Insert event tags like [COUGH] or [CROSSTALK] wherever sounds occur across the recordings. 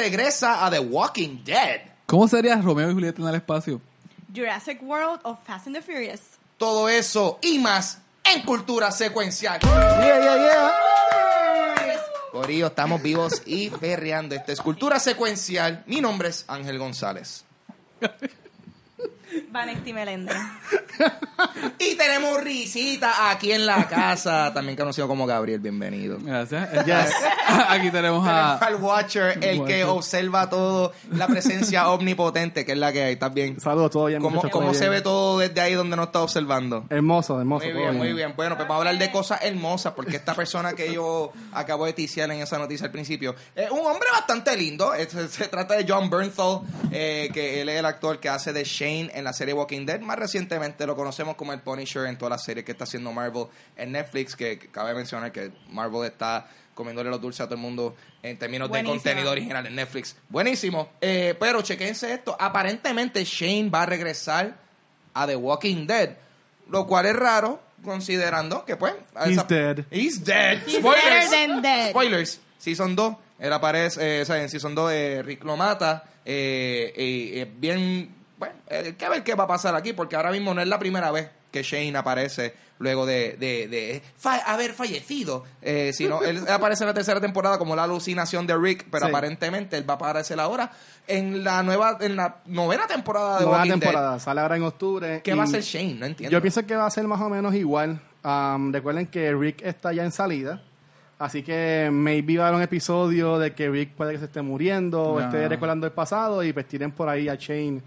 regresa a The Walking Dead. ¿Cómo sería Romeo y Julieta en el espacio? Jurassic World of Fast and the Furious. Todo eso y más en Cultura Secuencial. Yeah, yeah, yeah. Corillo, estamos vivos y perreando. Esta es Cultura Secuencial. Mi nombre es Ángel González. [LAUGHS] Vanesti Meléndez. [LAUGHS] Y tenemos risita aquí en la casa, también conocido como Gabriel. Bienvenido. Gracias. [LAUGHS] [LAUGHS] Aquí tenemos a... Al Watcher, el que observa todo, la presencia omnipotente, que es la que hay. ¿Estás bien? Saludos, todo bien. ¿Cómo, cómo se ve todo desde ahí donde no está observando? Hermoso, hermoso. Muy bien, muy bien. Bueno, pues vamos a hablar de cosas hermosas, porque esta persona que yo acabo de ticiar en esa noticia al principio es un hombre bastante lindo. Se trata de John Bernthal, eh, que él es el actor que hace de Shane en la serie Walking Dead. Más recientemente lo conocemos como el Punisher en todas las series que está haciendo Marvel en Netflix, que, que cabe mencionar que Marvel está comiéndole los dulces a todo el mundo en términos Buenísimo. de contenido original en Netflix. Buenísimo. Eh, pero chequense esto. Aparentemente Shane va a regresar a The Walking Dead. Lo cual es raro, considerando que, pues. a He's esa- dead. He's dead. He's Spoilers. than dead. Spoilers. Season 2. Él aparece, eh, o sea, en Season 2 eh, Rick lo mata. Eh, y, eh, bien. Bueno, eh, hay que ver qué va a pasar aquí, porque ahora mismo no es la primera vez que Shane aparece luego de, de, de fa- haber fallecido. Eh, sino él [LAUGHS] aparece en la tercera temporada como la alucinación de Rick, pero Sí. aparentemente él va a aparecer ahora en la nueva, en la novena temporada de Nueva Walking Dead. temporada, sale ahora en octubre. ¿Qué va a hacer Shane? No entiendo. Yo pienso que va a ser más o menos igual. Um, recuerden que Rick está ya en salida. Así que maybe va a haber un episodio de que Rick puede que se esté muriendo, o No. esté recordando el pasado y pues tiren por ahí a Shane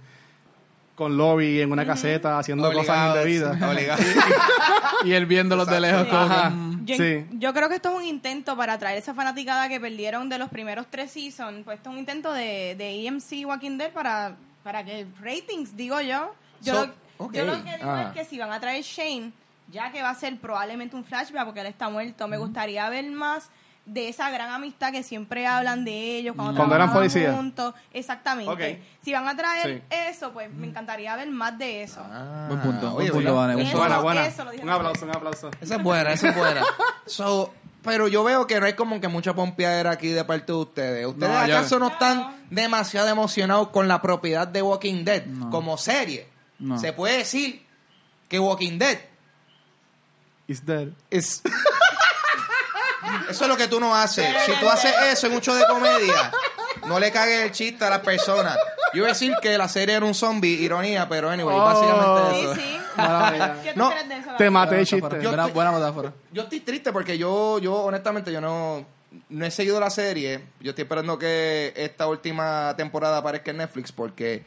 con Lori en una caseta haciendo cosas Obligado, indebidas. [LAUGHS] sí, obligado. [LAUGHS] Y él viéndolos de lejos como Ajá. mm, Yo, Sí. yo creo que esto es un intento para atraer esa fanaticada que perdieron de los primeros tres seasons. Pues esto es un intento de, de EMC Walking Dead para, para que ratings, digo yo. Yo, So, lo, ok. yo lo que digo Ah. es que si van a traer Shane, ya que va a ser probablemente un flashback porque él está muerto, me gustaría ver más de esa gran amistad que siempre hablan de ellos cuando, Cuando eran policías. juntos. Exactamente. Si van a traer Sí. eso, pues me encantaría ver más de eso. Ah, Buen punto, oye, buen punto, Eso, buena, eso un aplauso, un aplauso. Esa es buena, esa es buena. [LAUGHS] So, pero yo veo que no hay como que mucha pompeadera aquí de parte de ustedes. ¿Ustedes No, yo- acaso no están demasiado emocionados con la propiedad de Walking Dead No. como serie? No. Se puede decir que Walking Dead Is dead. es... [LAUGHS] eso es lo que tú no haces. Si tú haces eso en un show de comedia, no le cagues el chiste a las personas. Yo iba a decir que la serie era un zombie, ironía, pero anyway, Oh. básicamente Sí, eso. sí. [LAUGHS] Maravilla. ¿Qué tú No, crees de eso? Te maté el chiste. Buena, buena metáfora. Yo estoy triste porque yo, yo honestamente, yo no, no he seguido la serie. Yo estoy esperando que esta última temporada aparezca en Netflix porque,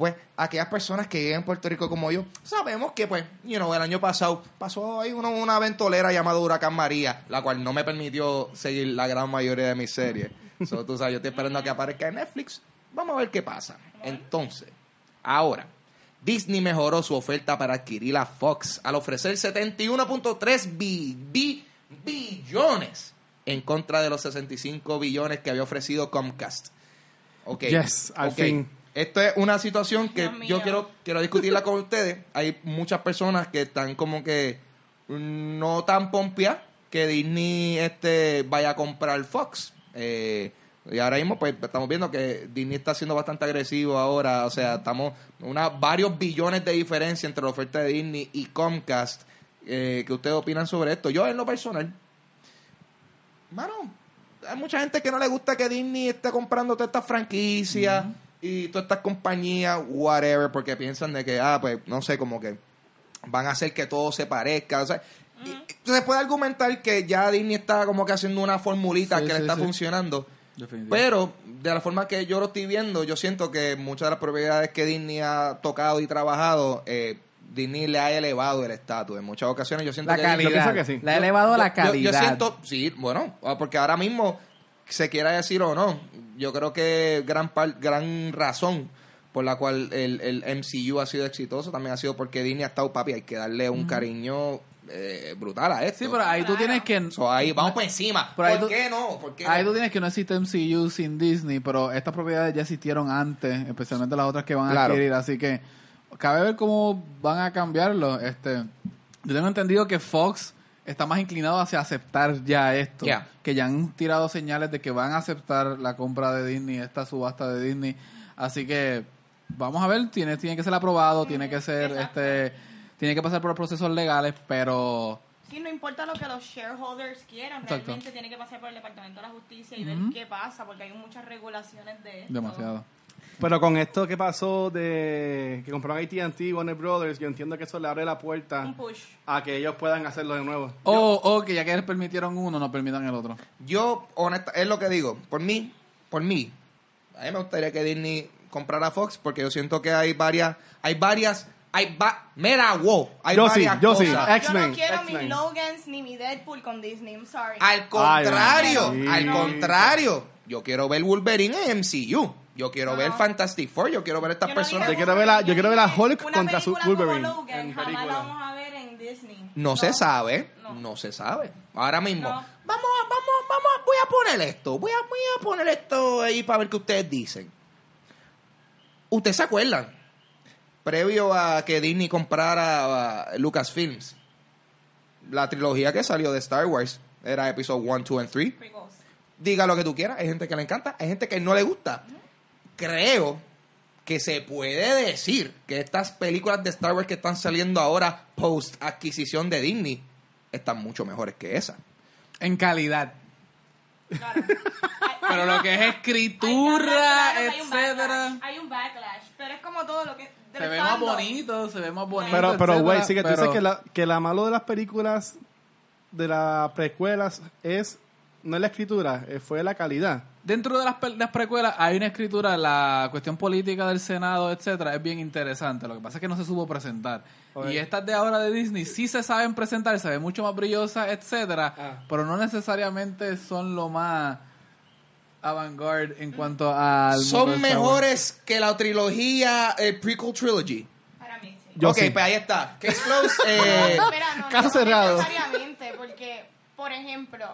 pues, aquellas personas que viven en Puerto Rico como yo, sabemos que, pues, you know, el año pasado pasó ahí una, una ventolera llamada Huracán María, la cual no me permitió seguir la gran mayoría de mis series. So, tú sabes, yo estoy esperando a que aparezca en Netflix. Vamos a ver qué pasa. Entonces, ahora, Disney mejoró su oferta para adquirir a Fox al ofrecer 71.3 bi- bi- billones en contra de los 65 billones que había ofrecido Comcast. Ok. Yes, al ok. fin. Esto es una situación que yo quiero, quiero discutirla con ustedes. Hay muchas personas que están como que no tan pompeadas que Disney este, vaya a comprar Fox. Eh, y ahora mismo pues estamos viendo que Disney está siendo bastante agresivo ahora. O sea, estamos una, varios billones de diferencia entre la oferta de Disney y Comcast. Eh, ¿Qué ustedes opinan sobre esto? Yo en lo personal, mano, hay mucha gente que no le gusta que Disney esté comprando todas estas franquicias y todas estas compañías, whatever, porque piensan de que, ah, pues, no sé, como que van a hacer que todo se parezca. O sea, y- se puede argumentar que ya Disney está como que haciendo una formulita Sí, que le está sí. funcionando. Pero de la forma que yo lo estoy viendo, yo siento que muchas de las propiedades que Disney ha tocado y trabajado, eh, Disney le ha elevado el estatus. En muchas ocasiones yo siento La que calidad. pienso que sí. La ha elevado la yo- yo- calidad. Yo, siento, sí, bueno, ah, porque ahora mismo, se quiera decir o no, yo creo que gran, par- gran razón por la cual el, el MCU ha sido exitoso también ha sido porque Disney ha estado, papi, hay que darle un cariño eh, brutal a esto. Sí, pero ahí tú tienes que... So, ahí vamos por encima. Pero ¿Por tú- qué no? ¿Por qué Ahí no? tú tienes que no existe MCU sin Disney, pero estas propiedades ya existieron antes, especialmente las otras que van a Claro. adquirir, así que cabe ver cómo van a cambiarlo. Este, yo tengo entendido que Fox está más inclinado hacia aceptar ya esto. Ya. Que ya han tirado señales de que van a aceptar la compra de Disney, esta subasta de Disney. Así que vamos a ver, tiene, tiene que ser aprobado, tiene que ser, Exacto. este, tiene que pasar por los procesos legales, pero Sí, no importa lo que los shareholders quieran, Exacto. realmente tiene que pasar por el Departamento de la Justicia y ver qué pasa, porque hay muchas regulaciones de esto. demasiado. Pero con esto que pasó de que compraron AT&T y Warner Brothers, yo entiendo que eso le abre la puerta a que ellos puedan hacerlo de nuevo. O, o que ya que les permitieron uno, no permitan el otro. Yo, honesta, es lo que digo. Por mí, por mí, a mí me gustaría que Disney comprara Fox porque yo siento que hay varias, hay varias, hay va, mira, wow, hay Yo sí, yo sí. cosas. Yo X-Men, no quiero X-Men. mis Logans ni mi Deadpool con Disney, I'm sorry. Al contrario, Ay, al contrario, yo quiero ver Wolverine en MCU. Yo quiero No. ver Fantastic Four, yo quiero ver estas Yo no personas. Yo quiero ver a- yo quiero ver a Hulk una contra su como Wolverine Logan, en jamás la vamos a ver en Disney. No, se sabe, No. no. se sabe. Ahora mismo, No. vamos, a- vamos, vamos, a- voy a poner esto, voy a, voy a poner esto ahí para ver qué ustedes dicen. ¿Ustedes se acuerdan? Previo a que Disney comprara a Lucasfilms, la trilogía que salió de Star Wars era episodio 1, 2 y 3. Precoz. Diga lo que tú quieras, hay gente que le encanta, hay gente que no le gusta. Creo que se puede decir que estas películas de Star Wars que están saliendo ahora post adquisición de Disney están mucho mejores que esa. En calidad. Claro. Pero lo que es escritura, claro, hay un etcétera. backlash, Hay un backlash, pero es como todo lo que... Se ve más bonito, se ve más bonito. Pero, pero, güey, sí que tú pero- dices que la, que la malo de las películas de las precuelas es, no es la escritura, eh, fue la calidad. Dentro de las, pel- las precuelas hay una escritura, la cuestión política del Senado, etcétera, es bien interesante. Lo que pasa es que no se supo presentar. Y estas de ahora de Disney sí se saben presentar, se ven mucho más brillosas, etcétera, Ah. pero no necesariamente son lo más avant-garde en cuanto de Son mejores que la trilogía, el prequel trilogy. Para mí, sí. Yo ok, sí. pues ahí está. Case closed. [LAUGHS] eh, Espera, no, Caso no cerrado. necesariamente, porque, por ejemplo,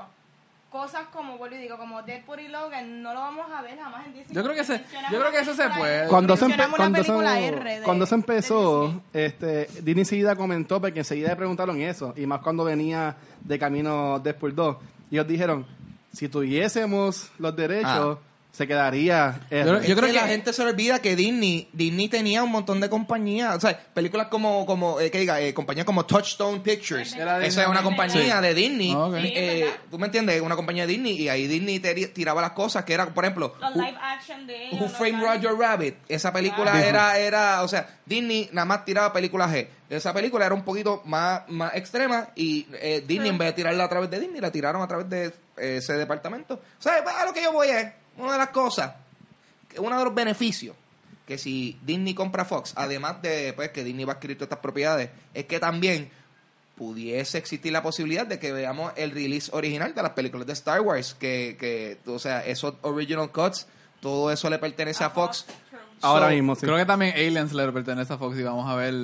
cosas como, vuelvo y digo, como Deadpool y Logan, no lo vamos a ver jamás en Disney. Yo creo que se- yo creo que eso se puede. Cuando se, empe- cuando, se, R de- cuando se empezó, este, Disney enseguida comentó, porque enseguida le preguntaron eso, y más cuando venía de camino Deadpool 2. Y ellos dijeron, si tuviésemos los derechos, se quedaría R. Yo- creo que, que- la gente se le olvida que Disney Disney tenía un montón de compañías, o sea, películas como como eh, que diga, eh, compañías como Touchstone Pictures. Esa es una compañía de Disney. Ok. Sí, Eh, ¿verdad? ¿Tú me entiendes? Una compañía de Disney y ahí Disney te- tiraba las cosas que era, por ejemplo, Los Who- live action de ellos. Who Framed Roger Rabbit. Esa película era, era, o sea, Disney nada más tiraba películas G. Esa película era un poquito más, más extrema y eh, Disney en vez de tirarla a través de Disney, la tiraron a través de eh, ese departamento. O sea, a lo que yo voy es, una de las cosas, uno de los beneficios que si Disney compra Fox, además de pues, que Disney va a adquirir todas estas propiedades, es que también pudiese existir la posibilidad de que veamos el release original de las películas de Star Wars, que, que o sea, esos original cuts, todo eso le pertenece a Fox. Ahora So, mismo, sí. Creo que también Aliens le pertenece a Fox y vamos a ver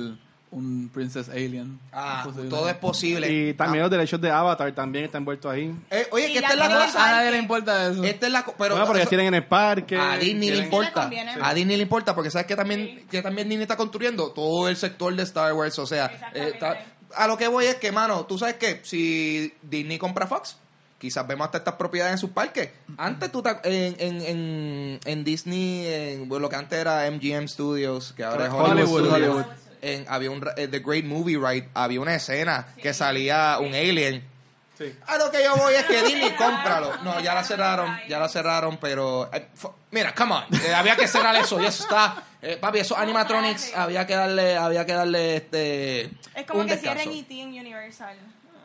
un Princess Alien. Ah, Posible. todo es posible. Y también Ah, los derechos de Avatar también están envueltos ahí. eh, oye, que esta es la cosa. A nadie le importa eso. Esta es la pero bueno, porque eso- tienen en el parque. a Disney le importa. Sí conviene. A Disney le importa porque sabes que también Sí. que también Disney está construyendo todo el sector de Star Wars, o sea, eh, está- a lo que voy es que, mano, tú sabes que si Disney compra Fox, quizás vemos hasta estas propiedades en sus parques. Antes tú en, en, en, en Disney, en bueno, lo que antes era MGM Studios, que ahora es Hollywood, Hollywood, Studios, Hollywood. En- había un ra- eh, The Great Movie Ride, había una escena que salía un alien. Sí. A lo que yo voy es que [LAUGHS] Disney, cómpralo. No, ya la cerraron, ya la cerraron, pero... eh, mira, come on, eh, había que cerrar eso, y eso está... eh, papi, esos [LAUGHS] animatronics, había que darle, había que darle este... Es como un que descanso. cierren E.T. en Universal.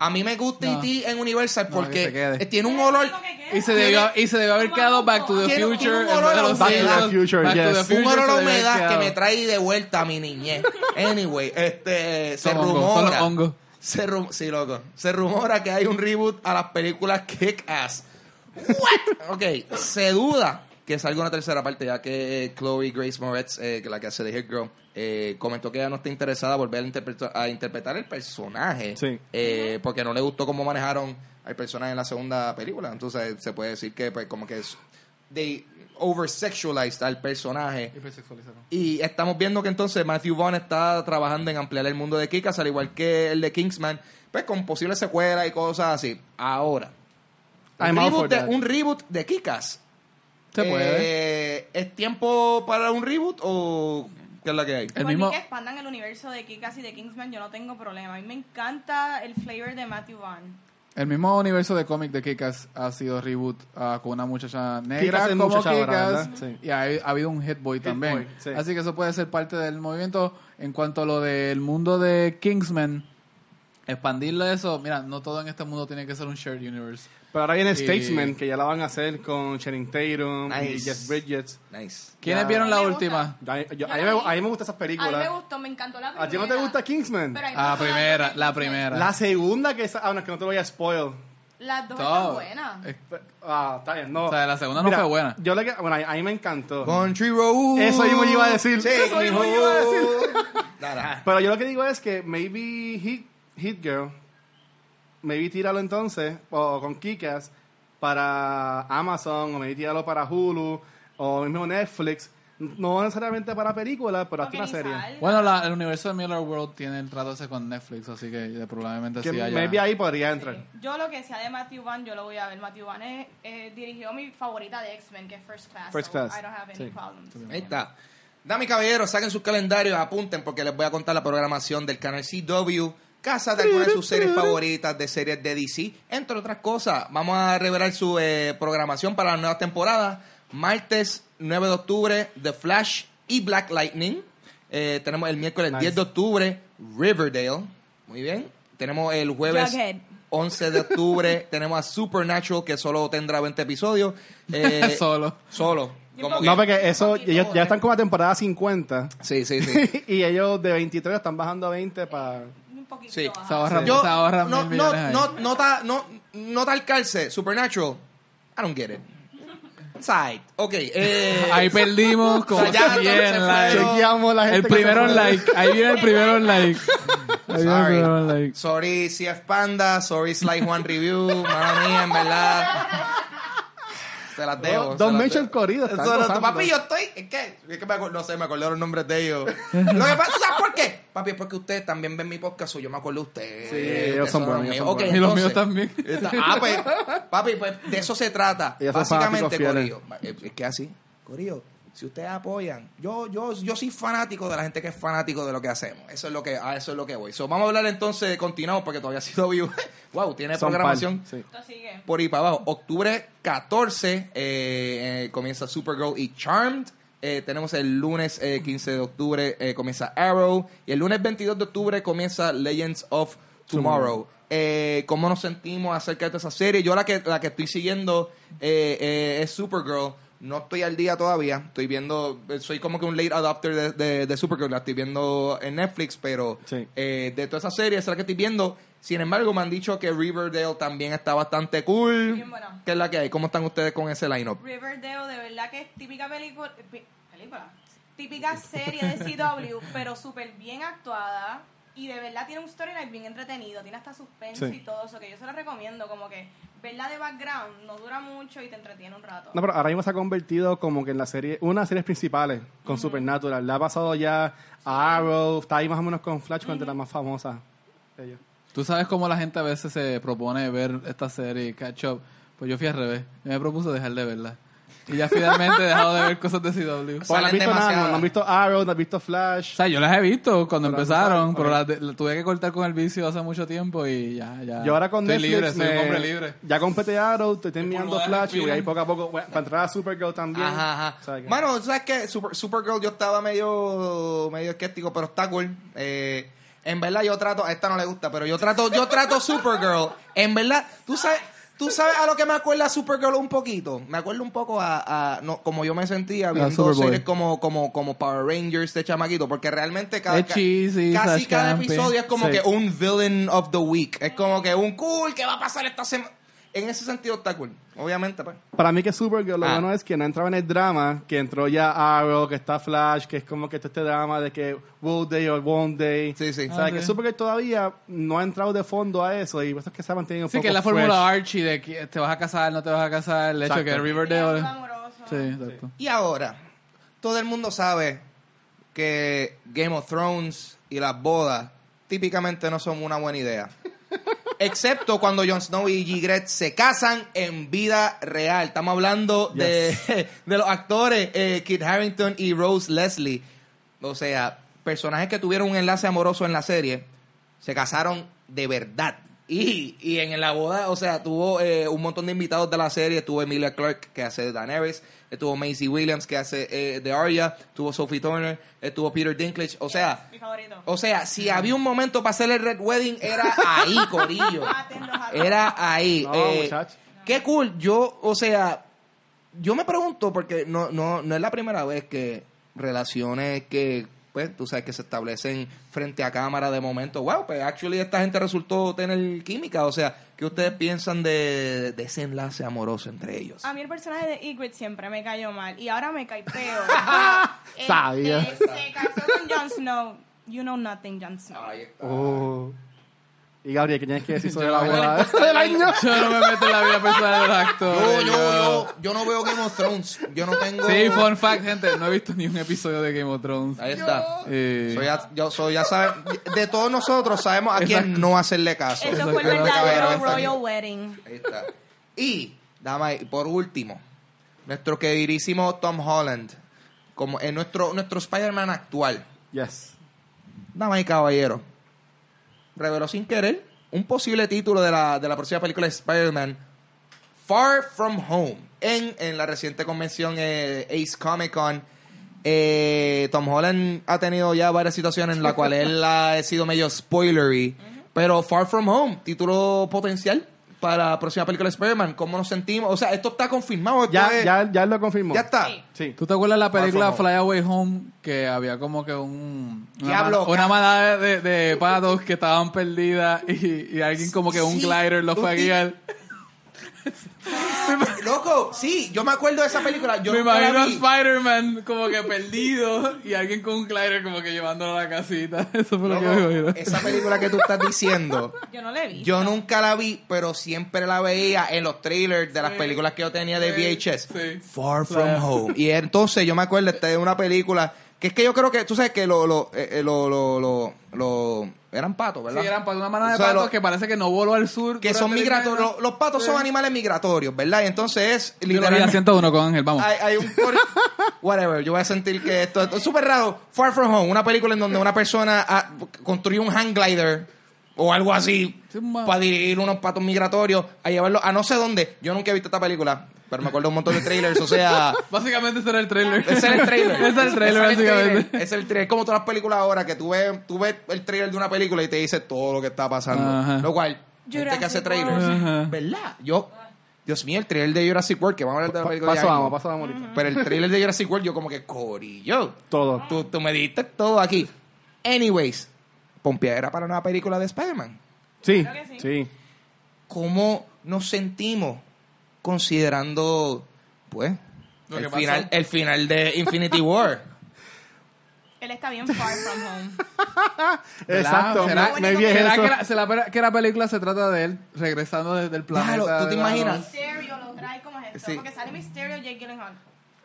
A mí me gusta No. E.T. en Universal No, que porque tiene un olor... Y se debió, y se debió haber quedado Back to the Future. un olor a los Back to the Simpsons. Future, Back to yes. the Un Future olor a se debió haber humedad que me trae de vuelta a mi niñez. [LAUGHS] Anyway, este se Son rumora. Se ru- sí, loco. Se rumora que hay un reboot a las películas Kick Ass. What? [LAUGHS] Ok, se duda que salga una tercera parte, ya que Chloe Grace Moretz, eh, que la que hace de Hit Girl, eh, comentó que ella no está interesada en volver a, interpretar- a interpretar el personaje. Sí. eh, porque no le gustó cómo manejaron al personaje en la segunda película. Entonces se puede decir que pues como que es- they over-sexualized al personaje. Y estamos viendo que entonces Matthew Vaughn está trabajando en ampliar el mundo de Kikas, al igual que el de Kingsman, pues con posibles secuelas y cosas así. Ahora, un reboot, de, un reboot de Kikas. Se puede. Eh, ¿Es tiempo para un reboot o qué es la que hay? El mismo- que expandan el universo de Kikas y de Kingsman, yo no tengo problema. A mí me encanta el flavor de Matthew Vaughn. El mismo universo de cómic de Kikas ha sido reboot ah, con una muchacha negra como muchacha. Sí. y ha, ha habido un Hit Boy también. Boy, sí. Así que eso puede ser parte del movimiento. En cuanto a lo del mundo de Kingsman, expandirle eso, mira, no todo en este mundo tiene que ser un shared universe. Pero ahora viene Y- Statesman, que ya la van a hacer con Channing Tatum y Nice. Jeff Bridges. Nice. ¿Quiénes Ya. vieron la Me última? A, yo- Yo a mí la me, a mí me gustan esas A mí películas. me gustó, me encantó la primera. ¿A ti no te gusta Kingsman? Pero Ah, gustó primera, la primera. La segunda que es... Ah, no, es que no te voy a spoil. Las dos están buenas. Ah, está bien, no. O sea, la segunda no fue buena. Yo le que... Bueno, a, mí me encantó. Country Road. Eso mismo iba a decir. Sí, Eso mismo iba a decir. [LAUGHS] Pero yo lo que digo es que maybe Hit, Hit Girl, maybe tíralo entonces, o con Kikas, para Amazon, o maybe tíralo para Hulu, o mismo Netflix. No necesariamente para películas, pero hazte una serie. Bueno, la- el universo de Miller World tiene el trato ese con Netflix, así que eh, probablemente Que sí haya... maybe ahí podría entrar. Yo lo que sea de Matthew Vaughn, yo lo voy a ver. Matthew Vaughn es- eh, dirigió mi favorita de X-Men, que es First Class. First so Class, I don't have any sí. problems. Ahí está. Dame caballeros, saquen sus calendarios, apunten porque les voy a contar la programación del canal CW, casa de algunas de sus series favoritas de series de DC, entre otras cosas. Vamos a revelar su eh, programación para la nueva temporada. Martes 9 de octubre, The Flash y Black Lightning. Eh, tenemos el miércoles Nice. 10 de octubre, Riverdale. Muy bien. Tenemos el jueves Jughead. 11 de octubre, [LAUGHS] tenemos a Supernatural, que solo tendrá 20 episodios. Eh, [LAUGHS] Solo. Solo. Como No, porque eso, ellos ya están como a temporada 50. Sí, sí, sí. [LAUGHS] y ellos de 23 están bajando a 20 para... Poquito. Sí. ajá. Se ahorran, Yo, se ahorran no, mil no, millones no, no, ta- no, no talcarse, Supernatural, I don't get it. Side. Ok, eh, [LAUGHS] Ahí perdimos [LAUGHS] como O sea, ya bien, like. Chequeamos la gente El primero like. Ahí viene el primero en like. [LAUGHS] Ahí viene el sorry. primero en like. Sorry, CF Panda, sorry, Sly Juan Review, mala mía, en verdad. Se las dejo. Dos- se dos las mention dejo. corridas. Papi, yo estoy. ¿En qué? Es que me no sé, me acordaron los nombres de ellos. Lo que pasa, ¿sabes por qué? Papi, es porque ustedes también ven mi podcast, o yo me acuerdo de ustedes. Sí, ellos son buenos, míos. son Ok, buenos. Y los míos también. [LAUGHS] Está- Ah, pues, papi, pues de eso se trata. Básicamente. Corillo. Es que así, Corillo, si ustedes apoyan, yo, yo, yo soy fanático de la gente que es fanático de lo que hacemos. Eso es lo que, a eso es lo que voy. So, vamos a hablar entonces, continuamos, porque todavía [LAUGHS] ha sido vivo. wow, tiene Son programación sí. Esto sigue. por ahí para abajo. Octubre 14 eh, eh, comienza Supergirl y Charmed. Eh, tenemos el lunes eh, 15 de octubre eh, comienza Arrow. Y el lunes 22 de octubre comienza Legends of Tomorrow. Eh, ¿Cómo nos sentimos acerca de toda esa serie? Yo la que, la que estoy siguiendo eh, es Supergirl. No estoy al día todavía. Estoy viendo, soy como que un late adopter de, de, de Supergirl. La estoy viendo en Netflix, pero Sí. eh, de toda esa serie, es la que estoy viendo. Sin embargo, me han dicho que Riverdale también está bastante cool. Bien buena. ¿Qué es la que hay? ¿Cómo están ustedes con ese lineup? Riverdale, de verdad que es típica película. película. Típica serie de CW, pero súper bien actuada. Y de verdad tiene un storyline bien entretenido. Tiene hasta suspense Sí. y todo eso. Que yo se lo recomiendo. Como que verla de background no dura mucho y te entretiene un rato. No, pero ahora mismo se ha convertido como que en la serie, una de las series principales con Supernatural. Le ha pasado ya a Arrow, está ahí más o menos con Flash, con de las más famosas. Ellos. Tú sabes cómo la gente a veces se propone ver esta serie, catch up. Pues yo fui al revés. Yo me propuse dejar de verla. Y ya finalmente he dejado de ver cosas de CW. Pues no has Salen visto nada, no has visto Arrow, no has visto Flash. O sea, yo las he visto cuando Pero empezaron, pero las de- las tuve que cortar con el vicio hace mucho tiempo y ya, ya. Yo ahora con estoy Netflix libre, soy un me- hombre libre. ya completé Arrow, estoy terminando Flash y voy ahí poco a poco bueno, para entrar a Supergirl también. Ajá, ajá. O sea que- Mano, ¿sabes qué? Super, Supergirl yo estaba medio medio escéptico, pero está cool. Eh, en verdad yo trato, a esta no le gusta, pero yo trato yo trato Supergirl. En verdad, tú sabes tú sabes a lo que me acuerda Supergirl un poquito. Me acuerdo un poco a, a- no, como yo me sentía viendo series como como como Power Rangers de chamaquito, porque realmente cada cheesy, casi cada episodio es como Sí. que un villain of the week. Es como que un cool que va a pasar esta semana. En ese sentido está cool. Obviamente, pues. Para mí que Supergirl lo Ah. bueno es que no entraba en el drama, que entró ya Arrow, que está Flash, que es como que está este drama de que will day or won't day. Sí, sí. O sea, Ah, que sí. Supergirl todavía no ha entrado de fondo a eso y por eso es que se ha mantenido un Sí, poco que es la fresh. fórmula Archie de que te vas a casar, no te vas a casar, el hecho de que Exacto. Riverdale... Sí, exacto. Y ahora, todo el mundo sabe que Game of Thrones y las bodas típicamente no son una buena idea. Excepto cuando Jon Snow y Ygritte se casan en vida real. Estamos hablando de, [LAUGHS] de los actores eh, Kit Harington y Rose Leslie. O sea, personajes que tuvieron un enlace amoroso en la serie, se casaron de verdad. Y, y en la boda, o sea, tuvo eh, un montón de invitados de la serie. Estuvo Emilia Clarke, que hace Daenerys. Estuvo Maisie Williams, que hace eh, de Arya. Estuvo Sophie Turner. Estuvo Peter Dinklage. O sea, Mi favorito. o sea, si había un momento para hacer el Red Wedding, era ahí, [LAUGHS] Corillo. Era ahí. No, Eh. Qué cool. Yo, o sea, yo me pregunto, porque no, no, no es la primera vez que relaciones que, pues, tú sabes, que se establecen frente a cámara de momento, wow, pues, actually esta gente resultó tener química. O sea, ¿qué ustedes piensan de, de ese enlace amoroso entre ellos? A mí el personaje de Ygritte siempre me cayó mal y ahora me cae peor. [LAUGHS] Este, Sabía. Se casó con Jon Snow. You know nothing, Jon Snow. Ahí está. Oh. Y Gabriel, ¿qué tienes que decir [LAUGHS] sobre la boda [LAUGHS] del año? Yo no me meto en la vida personal de los actores. Yo, yo, yo, yo no veo Game of Thrones. Yo no tengo. Sí, fun fact, gente. No he visto ni un episodio de Game of Thrones. Ahí está. Eh, Soy yo soy, ya saben, de todos nosotros sabemos a quién Exacto. no hacerle caso. Eso fue el es verdadero Royal Wedding. Ahí está. Y, dama, y por último, nuestro queridísimo Tom Holland, como en nuestro, nuestro Spider-Man actual, Yes. dama y caballero, reveló sin querer un posible título de la, de la próxima película de Spider-Man, Far From Home, en, en la reciente convención eh, Ace Comic Con. Eh, Tom Holland ha tenido ya varias situaciones en las cuales [LAUGHS] él ha sido medio spoilery, pero Far From Home, título potencial para la próxima película de Spider-Man, ¿cómo nos sentimos? O sea, esto está confirmado. esto Ya, es- ya, ya lo confirmó. ya está. Sí. Sí. ¿Tú te acuerdas la Far película Fly Away Home? Que había como que un... Una, Diablo, una ca- manada de, de patos que estaban perdidas y, y alguien como que un glider los fue a guiar. [LAUGHS] [LAUGHS] Loco, sí, yo me acuerdo de esa película. Yo Me la imagino a. Spider-Man como que perdido y alguien con un glider como que llevándolo a la casita. [LAUGHS] Eso fue lo que me imagino. esa película que tú estás diciendo, [LAUGHS] Yo no le vi. yo nunca la vi, pero siempre la veía en los trailers de las películas que yo tenía de VHS. Sí. Far From Home. Y entonces yo me acuerdo de una película que es que yo creo que, tú sabes que lo, lo, eh, eh, lo, lo, lo, lo- eran patos, ¿verdad? Sí, eran para una manada de O sea, patos que parece que no voló al sur. que son migratorios. Los, los patos son animales migratorios, ¿verdad? Y entonces es Yo lo literalmente... 101 con Ángel, vamos. Hay, hay un [LAUGHS] whatever yo voy a sentir que esto, esto es súper raro Far From Home una película en donde una persona ah, construye un hang glider o algo así Sí, para dirigir unos patos migratorios a llevarlos a no sé dónde yo nunca he visto esta película pero me acuerdo un montón de trailers o sea [LAUGHS] Básicamente ese era el trailer. ese es el trailer [LAUGHS] ese es el trailer, Ese es el trailer. básicamente. Ese es el trailer como todas las películas ahora que tú ves, tú ves el trailer de una película y te dice todo lo que está pasando Ajá. lo cual gente que hace trailers. Ajá. ¿verdad? yo Dios mío, el trailer de Jurassic World, que vamos a hablar de la película paso ya vamos, paso vamos ahorita. Pero el trailer de Jurassic World, yo como que corillo. Todo. Tú, tú me diste todo aquí. Anyways, Pompea era para una película de Spider-Man. Sí. sí. ¿Cómo nos sentimos considerando, pues, el final, pasó. el final de Infinity War? [LAUGHS] Él está bien far from home. [LAUGHS] Exacto. ¿Será- Me- Maybe es ¿Será eso. que la, que la película se trata de él regresando desde el planeta? Claro, ¿tú te la- imaginas? Mysterio lo trae como es esto. Sí. Porque sale Mysterio Jake Gyllenhaal.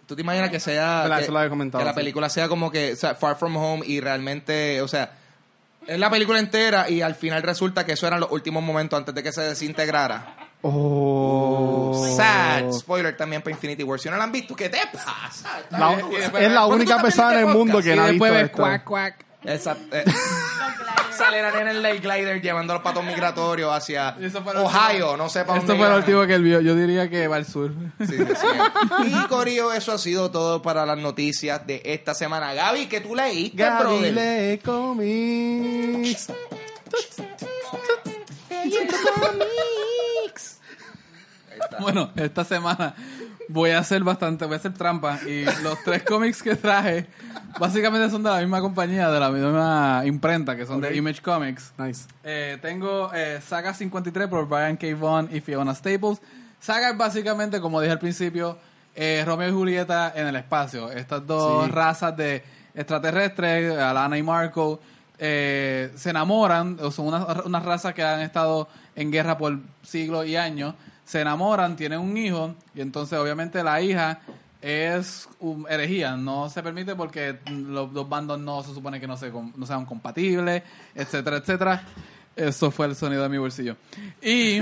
¿Tú te imaginas que sea... Verdad, que, la sí. película sea como que, o sea, Far From Home y realmente, o sea... Es la película entera y al final resulta que eso eran los últimos momentos antes de que se desintegrara. Oh. Sad. Spoiler también para Infinity War. Si no la han visto, ¿qué te pasa? La- es la ¿Por qué única persona en el este mundo que Y no ha visto esto. cuac, cuac. Esa- eh, sale la nena en el glider llevando a los patos migratorios hacia Ohio, no sé para Esto dónde fue lo último que él vio. Yo diría que va al sur. Sí, sí, sí. Y Corillo, eso ha sido todo para las noticias de esta semana. Gaby, que tú leíste, Gaby brother. lee Bueno, esta semana voy a hacer bastante, voy a hacer trampa. Y los tres [LAUGHS] cómics que traje básicamente son de la misma compañía, de la misma imprenta, que son de Image Comics. Nice. Eh, tengo eh, Saga 53 por Brian K. Vaughan y Fiona Staples. Saga es básicamente, como dije al principio, eh, Romeo y Julieta en el espacio. Estas dos Sí. razas de extraterrestres, Alana y Marco, eh, se enamoran, o son unas unas razas que han estado en guerra por siglos y años. Se enamoran, tienen un hijo, y entonces obviamente la hija es um, herejía, no se permite porque los dos bandos no se supone que no, se, no sean compatibles, etcétera, etcétera. Eso fue el sonido de mi bolsillo. Y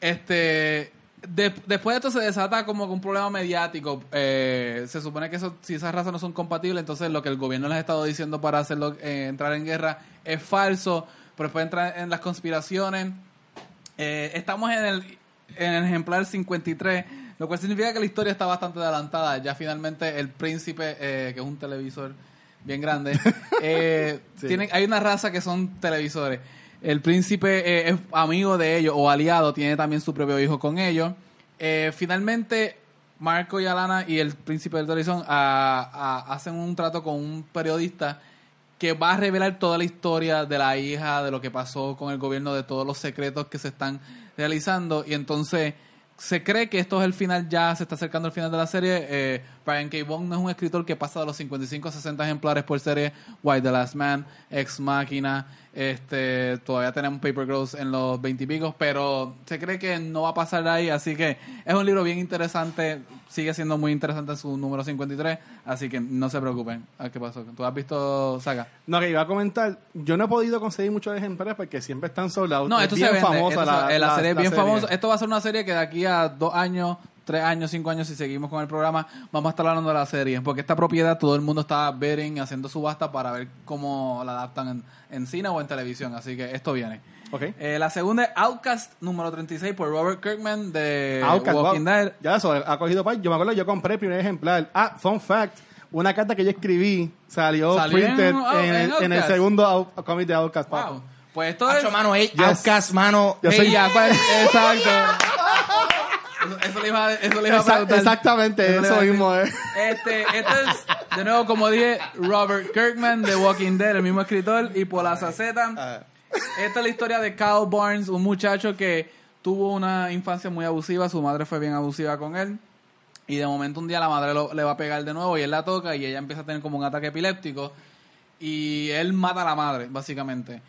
este de- después de esto se desata como un problema mediático. Eh, se supone que eso, si esas razas no son compatibles, entonces lo que el gobierno les ha estado diciendo para hacerlo eh, entrar en guerra es falso. Pero después en las conspiraciones. Eh, estamos en el, en el ejemplar 53, lo cual significa que la historia está bastante adelantada. Ya finalmente el príncipe, eh, que es un televisor bien grande, [LAUGHS] eh, tienen, hay una raza que son televisores. El príncipe eh, es amigo de ellos o aliado, tiene también su propio hijo con ellos. Eh, finalmente, Marco y Alana y el príncipe del televisor ah, ah, hacen un trato con un periodista que va a revelar toda la historia de la hija, de lo que pasó con el gobierno, de todos los secretos que se están realizando. Y entonces se cree que esto es el final, ya se está acercando el final de la serie. Eh, Brian K. Vaughan no es un escritor que pasa de los 55 a 60 ejemplares por serie. Why the Last Man, Ex Machina, este, todavía tenemos Paper Girls en los 20 y pico, pero se cree que no va a pasar ahí. Así que es un libro bien interesante, sigue siendo muy interesante su número 53. Así que no se preocupen. A qué pasó. ¿Tú has visto Saga? No, que iba a comentar, yo no he podido conseguir muchos ejemplares porque siempre están sold out. No, Es esto bien se vende. famosa Esto la, se- la serie es bien serie. famosa. Esto va a ser una serie que de aquí a dos años, tres años, cinco años, si seguimos con el programa, vamos a estar hablando de la serie. Porque esta propiedad todo el mundo está bidding, haciendo subasta para ver cómo la adaptan en, en cine o en televisión. Así que esto viene. Ok. Eh, la segunda es Outcast número 36 por Robert Kirkman de Outcast, Walking wow. Dead. Ya eso, ha cogido par. Yo me acuerdo, yo compré el primer ejemplar. Ah, fun fact. Una carta que yo escribí salió, Salió en- printed en, oh, en el, en el Outcast. segundo out- cómic de Outcast. papo. Wow. Pues esto es... Hacho, mano, hey, Yes. Outcast, mano. Yo hey, soy- ya, pues, exacto. Eso, le iba, a- eso le iba a preguntar. exactamente, eso mismo es. Este, este es, de nuevo, como dije, Robert Kirkman de Walking Dead, el mismo escritor, y por la Zaceta. Esta es la historia de Kyle Barnes, un muchacho que tuvo una infancia muy abusiva, su madre fue bien abusiva con él. Y de momento un día la madre lo- le va a pegar de nuevo y él la toca y ella empieza a tener como un ataque epiléptico. Y él mata a la madre, básicamente.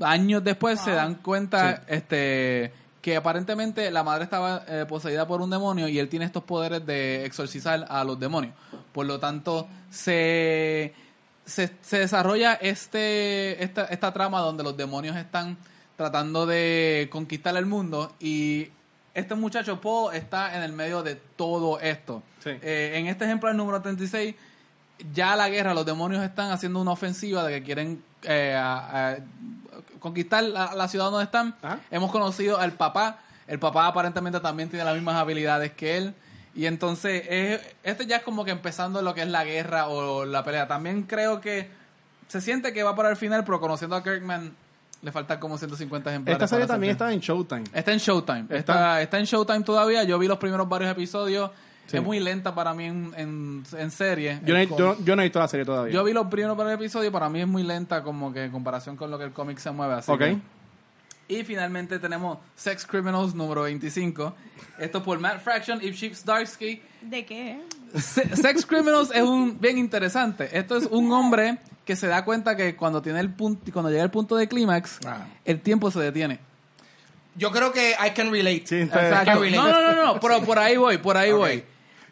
Años después se dan cuenta este que aparentemente la madre estaba eh, poseída por un demonio y él tiene estos poderes de exorcizar a los demonios. Por lo tanto, se, se, se desarrolla este esta, esta trama donde los demonios están tratando de conquistar el mundo y este muchacho Poe está en el medio de todo esto. Sí. Eh, en este ejemplo, el número 36, ya la guerra, los demonios están haciendo una ofensiva de que quieren eh, a- a conquistar la, la ciudad donde están. Ajá. Hemos conocido al papá. El papá aparentemente también tiene las mismas habilidades que él. Y entonces, es- este ya es como que empezando lo que es la guerra o la pelea. También creo que se siente que va para el final, pero conociendo a Kirkman, le faltan como 150 ejemplares. Esta serie también hacer- está en Showtime. Está en Showtime. Está. está en Showtime todavía. Yo vi los primeros varios episodios. Sí. Es muy lenta para mí en, en, en serie. Yo no, he- yo, yo no he visto la serie todavía. yo vi los primeros varios episodios. Para mí es muy lenta como que en comparación con lo que el cómic se mueve. Así Ok. que- y finalmente tenemos Sex Criminals número 25. Esto por Matt Fraction y Chips Darsky. ¿De qué? Se- Sex Criminals es un bien interesante. Esto es un hombre que se da cuenta que cuando tiene el punto, cuando llega el punto de clímax, Ah. el tiempo se detiene. Yo creo que I can relate. Sí. Can No, relate. no, no, no, [LAUGHS] pero por ahí voy, por ahí voy.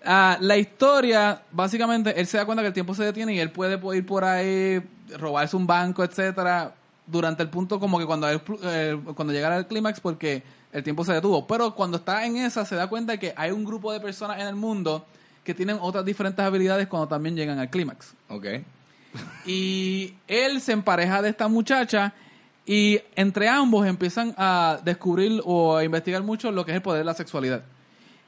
Ah, la historia, básicamente, él se da cuenta que el tiempo se detiene y él puede ir por ahí, robarse un banco, etcétera, durante el punto como que cuando, él, eh, cuando llegara al clímax, porque el tiempo se detuvo. Pero cuando está en esa, se da cuenta que hay un grupo de personas en el mundo que tienen otras diferentes habilidades cuando también llegan al clímax. Ok. [LAUGHS] Y él se empareja de esta muchacha y entre ambos empiezan a descubrir o a investigar mucho lo que es el poder de la sexualidad.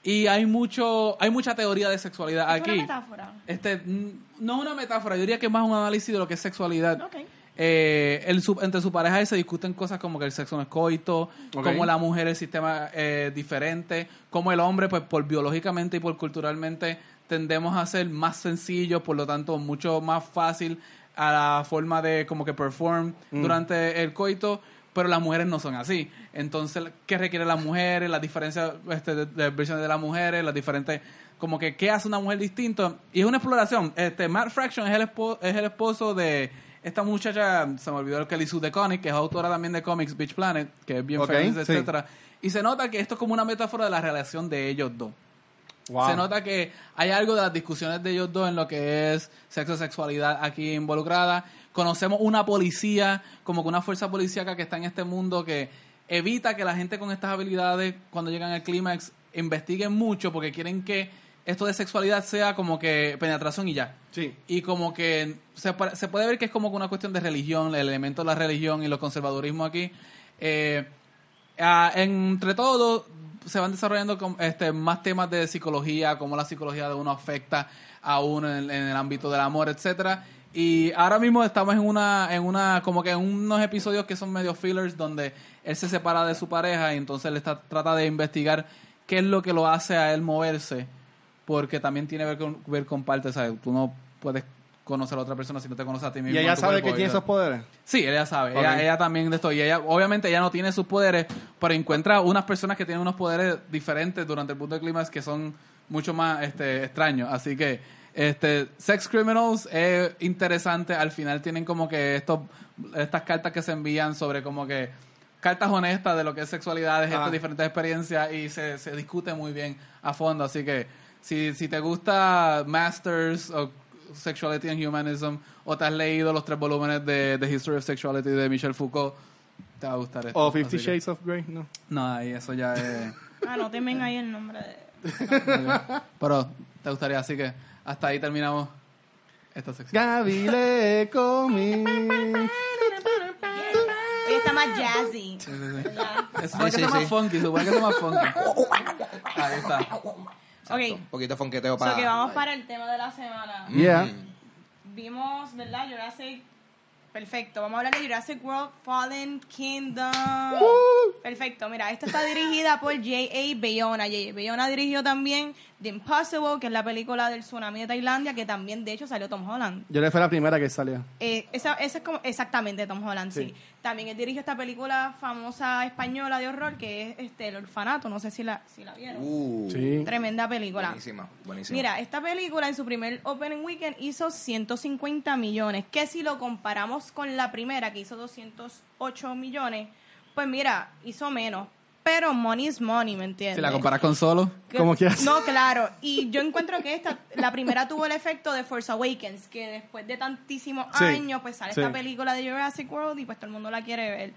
Y hay mucho, hay mucha teoría de sexualidad ¿Es aquí. una metáfora? Este, mm, no es una metáfora, yo diría que es más un análisis de lo que es sexualidad. Ok. Eh, el su- entre su pareja se discuten cosas como que el sexo no es coito, como la mujer el sistema eh, diferente, como el hombre, pues por biológicamente y por culturalmente tendemos a ser más sencillos, por lo tanto mucho más fácil a la forma de como que perform durante el coito, pero las mujeres no son así. Entonces, ¿qué requiere las mujeres? Las diferencias este, de, de versiones de las mujeres, las diferentes como que qué hace una mujer distinto y es una exploración. Este Matt Fraction es el espo- es el esposo de esta muchacha, se me olvidó el Kelly Sue DeConnick, que es autora también de cómics Beach Planet, que es bien feliz, sí. etcétera. Y se nota que esto es como una metáfora de la relación de ellos dos. Wow. Se nota que hay algo de las discusiones de ellos dos en lo que es sexo y sexualidad aquí involucrada. Conocemos una policía, como que una fuerza policíaca que está en este mundo que evita que la gente con estas habilidades, cuando llegan al clímax, investiguen mucho porque quieren que esto de sexualidad sea como que penetración y ya. Sí. Y como que se, se puede ver que es como que una cuestión de religión, el elemento de la religión y los conservadurismos aquí. Eh, ah, entre todo, se van desarrollando com- este, más temas de psicología, cómo la psicología de uno afecta a uno en, en el ámbito del amor, etcétera. Y ahora mismo estamos en una, en una, como que en unos episodios que son medio fillers donde él se separa de su pareja y entonces él está, trata de investigar qué es lo que lo hace a él moverse porque también tiene que ver con, ver con parte, ¿sabes? Tú no puedes conocer a otra persona si no te conoces a ti mismo. ¿Y ella sabe cuerpo que tiene esos poderes? Sí, ella sabe. Ok. Ella, ella también de esto. Y ella, obviamente, ella no tiene sus poderes, pero encuentra unas personas que tienen unos poderes diferentes durante el punto de clima que son mucho más este, extraños. Así que, este, Sex Criminals es interesante. Al final tienen como que estos, estas cartas que se envían sobre como que cartas honestas de lo que es sexualidad, de Ah. estas diferentes experiencias y se, se discute muy bien a fondo. Así que, si, si te gusta Masters o Sexuality and Humanism o te has leído los tres volúmenes de The History of Sexuality de Michel Foucault, te va a gustar esto. ¿O Fifty que- Shades of Grey? No. No, ahí eso ya es... Ah, no temen ahí el nombre de... [LAUGHS] Pero te gustaría, así que hasta ahí terminamos esta sección. Gabile Comics. Hoy está más jazzy. Sí, sí, sí. Es Sí, que sí, sea más funky, supone que sea más funky. Ahí está. Ok, Un poquito fonqueteo so para... que vamos para el tema de la semana. Yeah. Mm. Vimos, ¿verdad? Jurassic... Perfecto, vamos a hablar de Jurassic World Fallen Kingdom. Perfecto, mira, esta está dirigida por J.A. Bayona. J.A. Bayona dirigió también The Impossible, que es la película del tsunami de Tailandia, que también, de hecho, salió Tom Holland. Yo le fue la primera que salió. Eh, esa, esa es como exactamente Tom Holland, sí. Sí. También él dirigió esta película famosa española de horror que es este El Orfanato, no sé si la, si la vieron. Uh, Sí. Tremenda película. Buenísima, buenísima. Mira, esta película en su primer opening weekend hizo 150 millones, que si lo comparamos con la primera que hizo 208 millones, pues mira, hizo menos. Pero money is money, ¿me entiendes? Si la comparas con Solo, Como quieras. No, claro. Y yo encuentro que esta, la primera tuvo el efecto de Force Awakens, que después de tantísimos Sí, años, pues sale sí. esta película de Jurassic World y pues todo el mundo la quiere ver.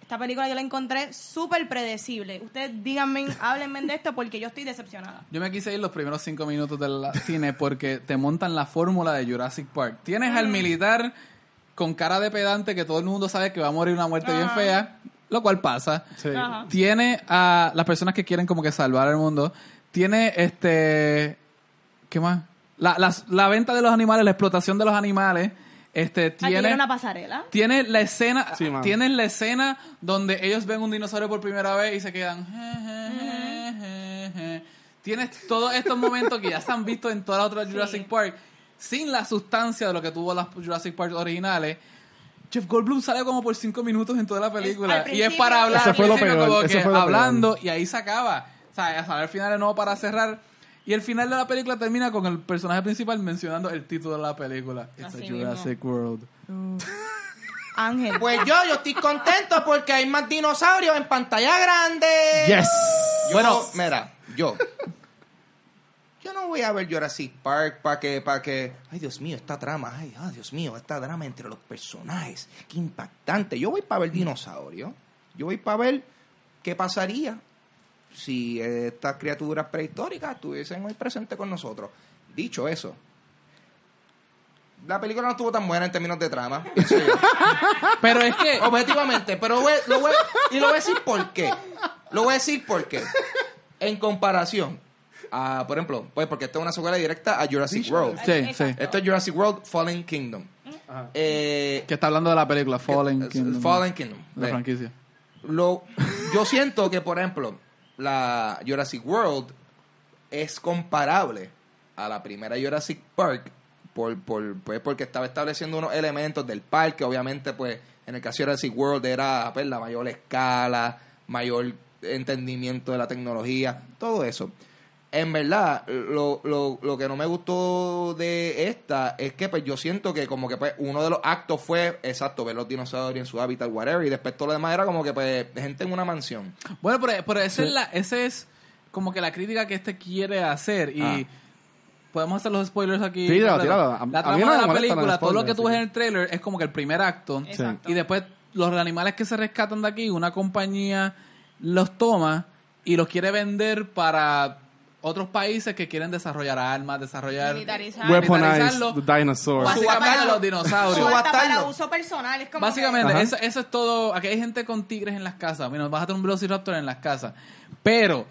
Esta película yo la encontré súper predecible. Ustedes díganme, [LAUGHS] háblenme de esto porque yo estoy decepcionada. Yo me quise ir los primeros cinco minutos del cine porque te montan la fórmula de Jurassic Park. Tienes al militar con cara de pedante que todo el mundo sabe que va a morir una muerte bien fea, lo cual pasa. Sí. Tiene a las personas que quieren como que salvar el mundo. Tiene este... ¿Qué más? La, la venta de los animales, la explotación de los animales. Este, Aquí tiene... era una pasarela. Tiene la escena, Sí, la escena donde ellos ven un dinosaurio por primera vez y se quedan. "Je, je, je, je, je". Tienes todos estos momentos que ya se han visto en todas las otras Sí. Jurassic Park, sin la sustancia de lo que tuvo las Jurassic Park originales. Jeff Goldblum sale como por cinco minutos en toda la película al y es para hablar, Eso fue lo es peor, como eso que fue lo hablando y ahí se acaba. O sea, hasta el final no para cerrar. Y el final de la película termina con el personaje principal mencionando el título de la película. It's a Así mismo. Jurassic World. Ángel. Pues yo, yo estoy contento porque hay más dinosaurios en pantalla grande. Yes. Yo, Bueno. mira, yo. Yo no voy a ver Jurassic Park para que, para que, ay Dios mío, esta trama, ay, ah, Dios mío, esta drama entre los personajes, qué impactante. Yo voy para ver dinosaurios. Yo voy para ver qué pasaría si estas criaturas prehistóricas estuviesen hoy presentes con nosotros. Dicho eso, la película no estuvo tan buena en términos de trama. [LAUGHS] Pero es que Objetivamente, pero lo voy- y lo voy a decir por qué. Lo voy a decir por qué. En comparación a, por ejemplo, pues porque esta es una secuela directa a Jurassic World. Sí, Exacto. sí. Esto es Jurassic World Fallen Kingdom. Ajá. Eh, Que está hablando de la película Fallen eh, Kingdom. Fallen Kingdom. La Ve. franquicia. Lo, yo siento que, por ejemplo, la Jurassic World es comparable a la primera Jurassic Park por, por, pues porque estaba estableciendo unos elementos del parque. Obviamente, pues, en el caso de Jurassic World era pues, la mayor escala, mayor entendimiento de la tecnología, todo eso. En verdad, lo, lo, lo que no me gustó de esta es que pues yo siento que como que pues uno de los actos fue, exacto, ver los dinosaurios en su hábitat, whatever, y después todo lo demás era como que pues gente en una mansión. Bueno, pero, pero ese, es la, ese es como que la crítica que este quiere hacer y Ah. podemos hacer los spoilers aquí. Tíralo, completo. tíralo. A- La trama de la película, todo lo que tú ves sí. en el trailer es como que el primer acto. Exacto. Y después los animales que se rescatan de aquí, una compañía los toma y los quiere vender para otros países que quieren desarrollar armas, desarrollar... Militarizar. Weaponize militarizarlo. the dinosaurs. Básicamente Subastarlo. los dinosaurios. O hasta para uso personal. Es como Básicamente, eso, eso es todo. Aquí hay gente con tigres en las casas. Bueno, vas a tener un Velociraptor en las casas. Pero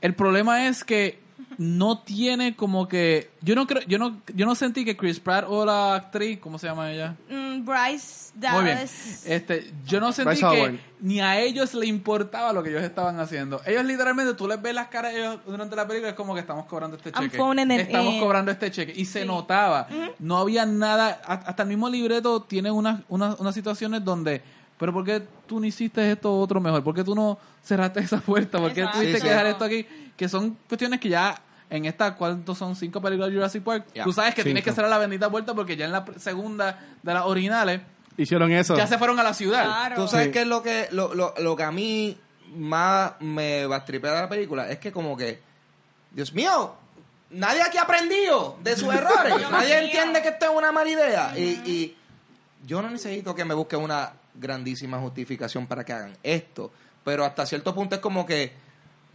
el problema es que no tiene como que. Yo no creo, yo no, yo no sentí que Chris Pratt o la actriz, ¿cómo se llama ella? mm, Bryce Muy bien. Dallas. Este, yo no sentí Bryce que Howard. ni a ellos le importaba lo que ellos estaban haciendo. Ellos literalmente, tú les ves las caras de ellos durante la película, es como que estamos cobrando este cheque. Estamos in. cobrando este cheque. Y se notaba. No había nada. Hasta el mismo libreto tiene unas, unas, unas situaciones donde. Pero ¿por qué tú no hiciste esto otro mejor? ¿Por qué tú no cerraste esa puerta? ¿Por qué Exacto. tuviste Sí, que dejar esto aquí? Que son cuestiones que ya en esta, ¿cuántos son? Cinco películas de Jurassic Park. Ya. Tú sabes que tienes que cerrar la bendita puerta porque ya en la segunda de las originales Hicieron eso. ya se fueron a la ciudad. Claro. Tú sabes Sí. qué es lo que, lo, lo, lo que a mí más me bastripea de la película. Es que como que, Dios mío, nadie aquí ha aprendido de sus [LAUGHS] errores. Nadie entiende que esto es una mala idea. y, y yo no necesito que me busquen una grandísima justificación para que hagan esto. Pero hasta cierto punto es como que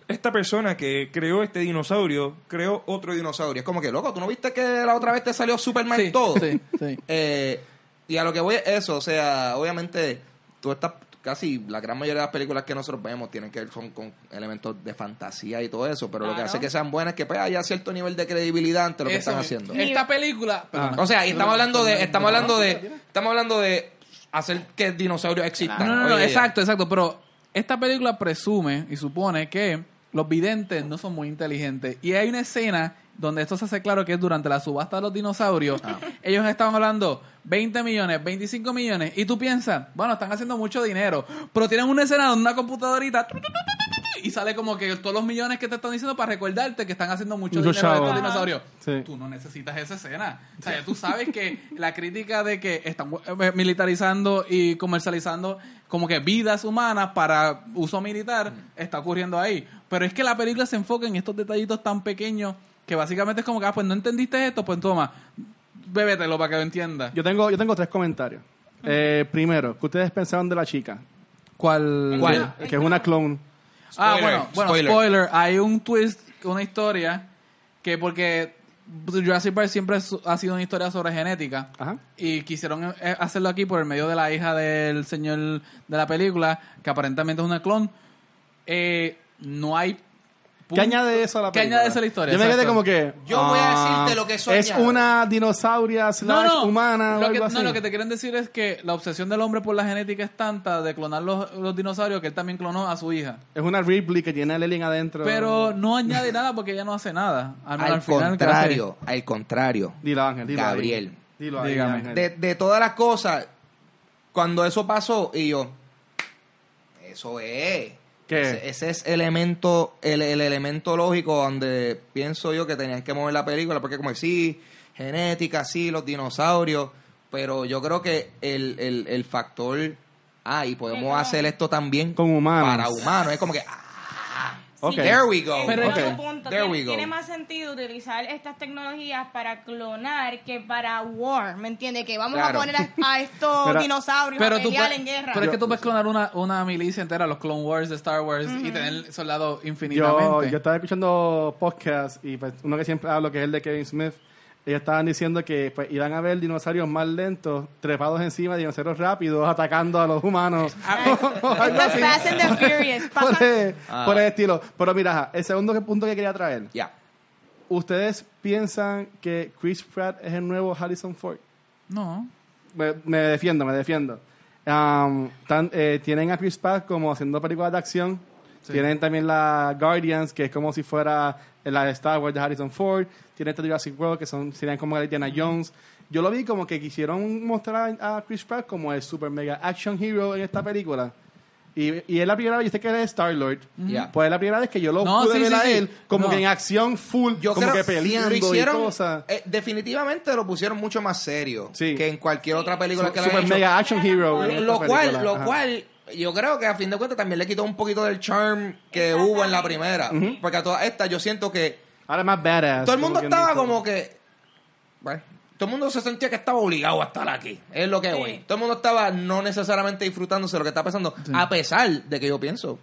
esta persona que creó este dinosaurio creó otro dinosaurio. Es como que, loco, ¿tú no viste que la otra vez te salió Superman Sí, todo? sí, sí. [LAUGHS] Eh, y a lo que voy es eso, o sea, obviamente, tú estás casi la gran mayoría de las películas que nosotros vemos tienen que ver son con elementos de fantasía y todo eso, pero lo que hace que sean buenas es que pues, haya cierto nivel de credibilidad ante lo que Eso están haciendo. Esta película. perdona. O sea, y estamos hablando de, estamos hablando de, estamos hablando de hacer que dinosaurios existan. no, no, no, Oye, exacto, exacto. Pero esta película presume y supone que los videntes no son muy inteligentes. Y hay una escena donde esto se hace claro que es durante la subasta de los dinosaurios. Ah. Ellos estaban hablando 20 millones, 25 millones. Y tú piensas, bueno, están haciendo mucho dinero. Pero tienen una escena donde una computadorita. Y sale como que todos los millones que te están diciendo para recordarte que están haciendo mucho Mucho dinero de estos dinosaurios. Sí. Tú no necesitas esa escena. O sea, ya tú sabes que la crítica de que están eh, militarizando y comercializando como que vidas humanas para uso militar está ocurriendo ahí. Pero es que la película se enfoca en estos detallitos tan pequeños que básicamente es como que, ah, pues no entendiste esto, pues toma, bébetelo para que lo entiendas. Yo tengo, yo tengo tres comentarios. Eh, primero, ¿qué ustedes pensaron de la chica? ¿Cuál? ¿Cuál? Que es una clone. Ah, Spoiler, bueno, bueno, spoiler. spoiler. Hay un twist, una historia que porque Jurassic Park siempre ha sido una historia sobre genética Ajá. y quisieron eh, hacerlo aquí por el medio de la hija del señor de la película, que aparentemente es una clon. Eh, no hay ¿Qué añade eso a la ¿Qué película? añade eso a la historia? Yo me quedé como que... Yo voy a ah, decirte lo que eso Es una dinosauria slash humana o lo que, algo así. no, lo que te quieren decir es que la obsesión del hombre por la genética es tanta de clonar los, los dinosaurios que él también clonó a su hija. Es una Ripley que tiene el alien adentro. Pero no añade nada porque ella no hace nada. Al, Al al final, ¿qué contrario, al contrario. Dilo, Ángel, dilo ahí. Gabriel. Dilo ahí, Dígame. Ángel. De, de todas las cosas, cuando eso pasó, y yo, eso es. ¿Qué? Ese, ese es elemento, el, el elemento lógico donde pienso yo que tenían que mover la película, porque como sí, genética, sí, los dinosaurios, pero yo creo que el, el, el factor, ah, y podemos hacer esto también Con humanos. para humanos, es como que, ah, Ok. there we go. Pero Pero- otro ok. punto, There tiene, we go. tiene más sentido utilizar estas tecnologías para clonar que para war, ¿me entiendes? Que vamos Claro. a poner a, [LAUGHS] a estos Pero- dinosaurios Pero a tú, pelear puedes, en guerra. pero es que tú puedes clonar una, una milicia entera, los Clone Wars de Star Wars, y tener soldados Yo, infinitamente. yo estaba escuchando podcast y pues, uno que siempre hablo, que es el de Kevin Smith. Ellos estaban diciendo que pues, iban a ver dinosaurios más lentos, trepados encima de dinosaurios rápidos, atacando a los humanos. [LAUGHS] Es Fast and the Furious. [LAUGHS] por, el, Ah. por el estilo. Pero mira, el segundo punto que quería traer. Ya. ¿Ustedes piensan que Chris Pratt es el nuevo Harrison Ford? No. Me, me defiendo, me defiendo. Um, tan- eh, tienen a Chris Pratt como haciendo películas de acción. Sí. Tienen también la Guardians, que es como si fuera la de Star Wars de Harrison Ford. Tienen esta Jurassic World, que son, serían como la de Indiana Jones. Yo lo vi como que quisieron mostrar a Chris Pratt como el super mega action hero en esta película. Y, y es la primera vez, yo sé que él es Star-Lord. Ya. Pues es la primera vez que yo lo No, pude sí, ver sí, a él como No. que en acción full, Yo como creo que peleando lo hicieron, y cosas. eh, definitivamente lo pusieron mucho más serio Sí. que en cualquier otra película que lo super hayan hecho. mega action hero. esta lo cual película. lo Ajá. cual yo creo que a fin de cuentas también le quitó un poquito del charm que hubo en la primera. Porque a todas estas yo siento que Ahora es más badass. todo el mundo estaba dice. como que. Bueno, todo el mundo se sentía que estaba obligado a estar aquí. Es lo que Sí. voy. Todo el mundo estaba no necesariamente disfrutándose de lo que está pasando. A pesar de que yo pienso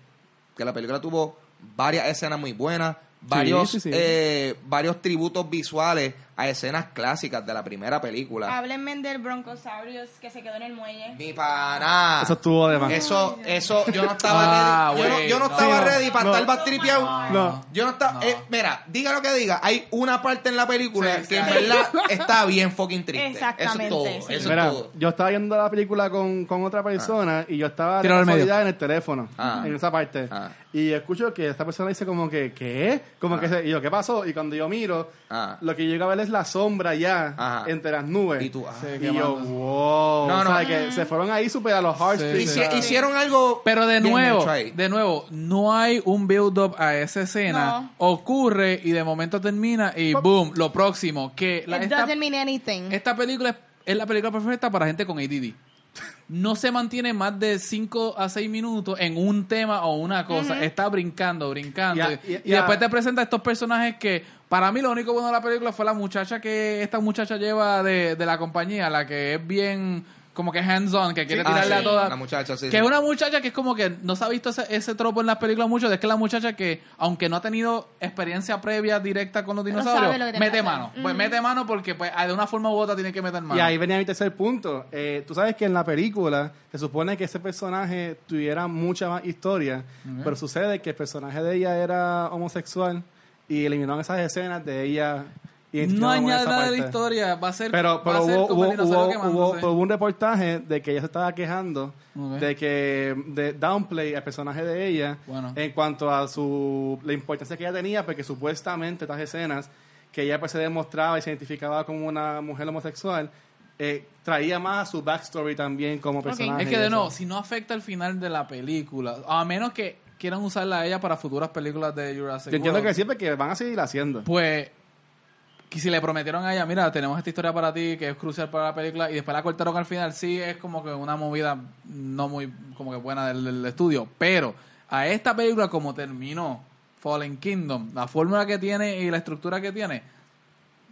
que la película tuvo varias escenas muy buenas, varios, sí, sí. eh, varios tributos visuales a escenas clásicas de la primera película. Háblenme del Broncosaurus que se quedó en el muelle. Mi pana. Eso estuvo de más. Eso, eso, yo no estaba Ah, ready. Yo no, güey, yo no no. estaba ready para no. estar bastripeado. No. Yo no estaba. No. eh, mira, diga lo que diga. Hay una parte en la película Sí, que sí. en verdad está bien fucking triste. Exactamente, Eso es todo. sí. Eso Mira, es todo. yo estaba viendo la película con, con otra persona y yo estaba casualidad en el teléfono, Ah. en esa parte. Ah. Y escucho que esta persona dice como que, ¿qué? Como que, se- y yo, ¿qué pasó? Y cuando yo miro, Ah. lo que llega a ver es la sombra ya Ajá. entre las nubes. Y tú, ah. Sí, Y yo, wow. No, O no. sea, que se fueron ahí super a los heartstrings. Sí, Hici- sí. Hicieron algo. Pero de nuevo, de nuevo, no hay un build-up a esa escena. No. Ocurre y de momento termina y boom, lo próximo. Que la- It esta, doesn't mean anything. esta película es, es la película perfecta para gente con ADD. No se mantiene más de 5 a 6 minutos en un tema o una cosa. Está brincando, brincando. Y después te presenta estos personajes que, para mí, lo único bueno de la película fue la muchacha que esta muchacha lleva de, de la compañía, la que es bien, como que hands-on, que quiere Ah, tirarle sí, a todas. La muchacha, sí. Que sí. es una muchacha que es como que no se ha visto ese, ese tropo en las películas mucho, es que la muchacha que, aunque no ha tenido experiencia previa directa con los Pero dinosaurios, lo mete mano. Pues mete mano porque pues, de una forma u otra tiene que meter mano. Y ahí venía mi tercer punto. Eh, tú sabes que en la película se supone que ese personaje tuviera mucha más historia, pero sucede que el personaje de ella era homosexual y eliminaron esas escenas de ella. no añade nada de la historia, va a ser, Pero, va pero a ser hubo, hubo, hubo, un reportaje de que ella se estaba quejando de que de downplay al personaje de ella Bueno. en cuanto a su la importancia que ella tenía porque supuestamente estas escenas que ella pues se demostraba y se identificaba como una mujer homosexual eh, traía más a su backstory también como personaje Es que de nuevo, si no afecta el final de la película, a menos que quieran usarla a ella para futuras películas de Jurassic yo entiendo World, que siempre que van a seguir haciendo. Pues que si le prometieron a ella, mira, tenemos esta historia para ti que es crucial para la película y después la cortaron al final, sí es como que una movida no muy como que buena del, del estudio, pero a esta película como terminó Fallen Kingdom, la fórmula que tiene y la estructura que tiene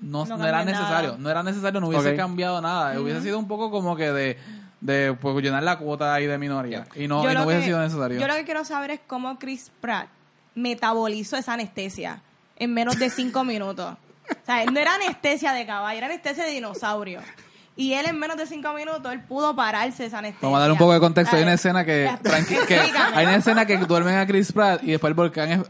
no, No no era necesario, nada. no era necesario, no hubiese cambiado nada, hubiese sido un poco como que de de pues, llenar la cuota ahí de minoría y no, y no hubiese que- sido necesario. Yo lo que quiero saber es cómo Chris Pratt metabolizó esa anestesia en menos de cinco [LAUGHS] minutos. O sea, no era anestesia de caballo, era anestesia de dinosaurio. Y él en menos de cinco minutos, él pudo pararse esa anestesia. Vamos a dar un poco de contexto. Hay una escena que, que hay una escena que duermen a Chris Pratt y después el volcán es-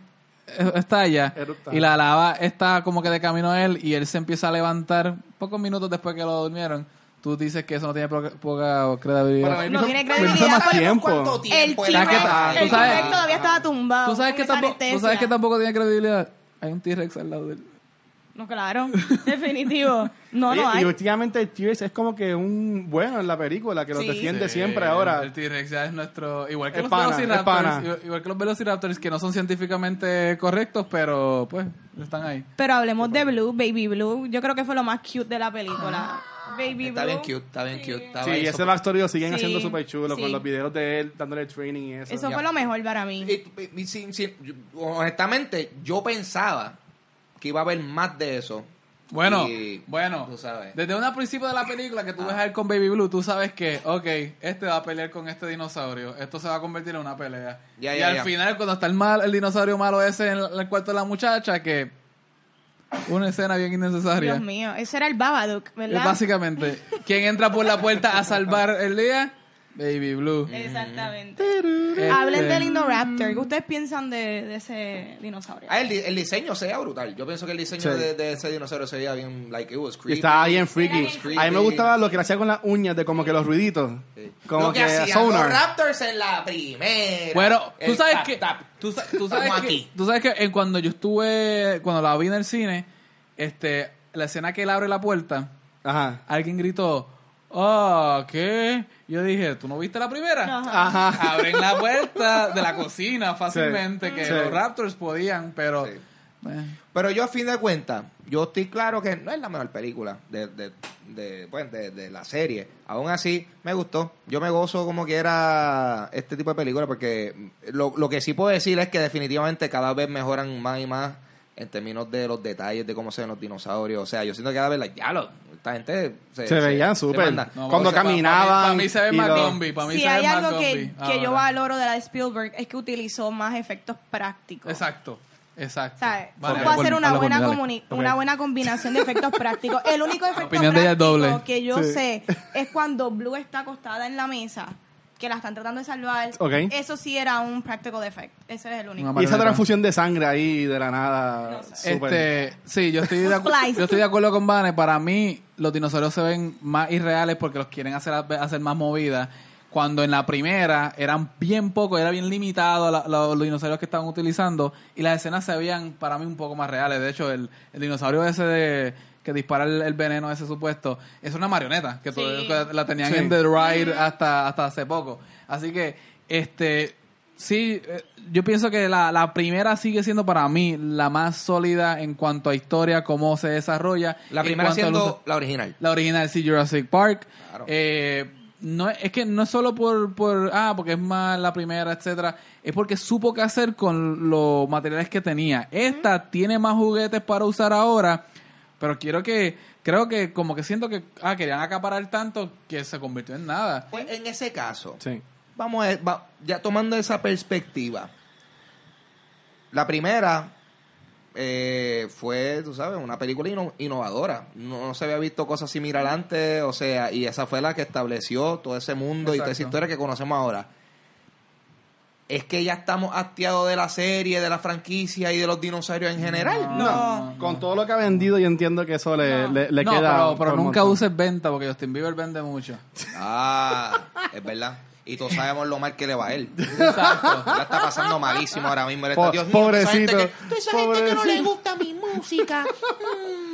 es- estalla y la lava está como que de camino a él y él se empieza a levantar pocos minutos después que lo durmieron. Tú dices que eso no tiene poca, poca credibilidad. Para mí No tiene credibilidad. más ¿Sabemos tiempo cuánto El tiempo T-Rex T-Rex todavía estaba tumbado. ¿Tú sabes, que tampoco, tú sabes que tampoco tiene credibilidad. Hay un T-Rex al lado de él. No, claro. [LAUGHS] Definitivo. No, no y hay. últimamente el T-Rex es como que un bueno en la película que lo Sí. defiende Sí, siempre ahora El T-Rex ya es nuestro. Igual que Es los pana, es Velociraptors. pana. Igual, igual que los Velociraptors que no son científicamente correctos, pero pues están ahí. Pero hablemos de Blue, Baby Blue. Yo creo que fue lo más cute de la película. Baby Está Blue. bien cute, está bien cute. estaba Sí, ahí ese súper- backstory lo siguen Sí, haciendo súper chulo sí. con los videos de él dándole training y eso. Eso fue lo mejor para mí. Y- y- y sin- sin- yo- honestamente, yo pensaba que iba a haber más de eso. Bueno, Y, bueno, tú sabes. desde un principio de la película que tú Ah. ves a él con Baby Blue, tú sabes que, ok, este va a pelear con este dinosaurio, esto se va a convertir en una pelea. Ya, y ya, al ya. final, cuando está el mal, el dinosaurio malo ese en el cuarto de la muchacha, que una escena bien innecesaria. Dios mío, ese era el Babadook, ¿verdad? básicamente, ¿quién entra por la puerta a salvar el día? Baby Blue. Exactamente. Este, Hablen del Indoraptor. ¿Qué ustedes piensan de, de ese dinosaurio? Ah, el, di- el diseño se veía brutal. Yo pienso que el diseño Sí. de, de ese dinosaurio se veía bien, like, it was Y creepy. estaba bien freaky. A mí me gustaba lo que le hacía con las uñas de como que los ruiditos. Sí. Como Lo que, que hacían los sonar. Raptors en la primera. Bueno, tú sabes tap, que tap. tú, sa- tú sabes que aquí. tú sabes que en cuando yo estuve cuando la vi en el cine, este la escena que él abre la puerta, Ajá. alguien gritó, "Ah, ¿qué?" Yo dije, ¿tú no viste la primera? Ajá. Ajá. Abren la puerta de la cocina fácilmente que Sí. los Raptors podían, pero Sí. eh, Pero yo, a fin de cuentas, yo estoy claro que no es la mejor película de, de, de, pues, de, de la serie. Aún así, me gustó. Yo me gozo como que era este tipo de película porque lo, lo que sí puedo decir es que definitivamente cada vez mejoran más y más en términos de los detalles de cómo se ven los dinosaurios. O sea, yo siento que cada vez, like, ya lo, esta gente se, Se veían súper. No, Cuando caminaban Para mí, se ve y más. Para mí Si se hay ve más algo que, que yo valoro de la de Spielberg es que utilizó más efectos prácticos. Exacto, exacto. O sea, Vale, supo hacer una buena, una buena combinación de efectos prácticos. El único efecto opinión de ella es práctico doble. que yo Sí. sé es cuando Blue está acostada en la mesa, que la están tratando de salvar. Eso sí era un practical effect. Ese es el único. Y esa transfusión de sangre ahí de la nada. No sé. Este, sí, yo estoy, de yo estoy de acuerdo con Vane. Para mí, los dinosaurios se ven más irreales porque los quieren hacer, hacer más movidas. Cuando en la primera eran bien pocos, era bien limitado la- la- los dinosaurios que estaban utilizando. Y las escenas se veían para mí un poco más reales. De hecho, el, el dinosaurio ese de, que dispara el, el veneno, ese supuesto, es una marioneta. Que, todo- Sí. que la tenían Sí. en The Ride hasta, hasta hace poco. Así que, este, sí, eh, yo pienso que la, la primera sigue siendo para mí la más sólida en cuanto a historia, cómo se desarrolla. La primera siendo la original. la original, sí, Jurassic Park. Claro. Eh, no, es que no es solo por, por, ah, porque es más la primera, etcétera, es porque supo qué hacer con los materiales que tenía. Esta tiene más juguetes para usar ahora, pero quiero que, creo que como que siento que, ah, querían acaparar tanto que se convirtió en nada. Pues en ese caso, Sí. vamos a va- ya tomando esa perspectiva. La primera eh, fue, tú sabes, una película ino- innovadora. No, no se había visto cosas similares antes, o sea, y esa fue la que estableció todo ese mundo y toda esa historia que conocemos ahora. Es que ya estamos hastiados de la serie, de la franquicia y de los dinosaurios en general. No. Con todo lo que ha vendido, yo entiendo que eso le, No. le, le no, queda. pero, nunca montón. uses venta porque Justin Bieber vende mucho. Ah, es verdad. Y todos sabemos lo mal que le va a él. Exacto. [LAUGHS] La está pasando malísimo ahora mismo. Él está, Po- Dios mío, toda esa gente pobrecito. que- toda esa gente que no le gusta mi música.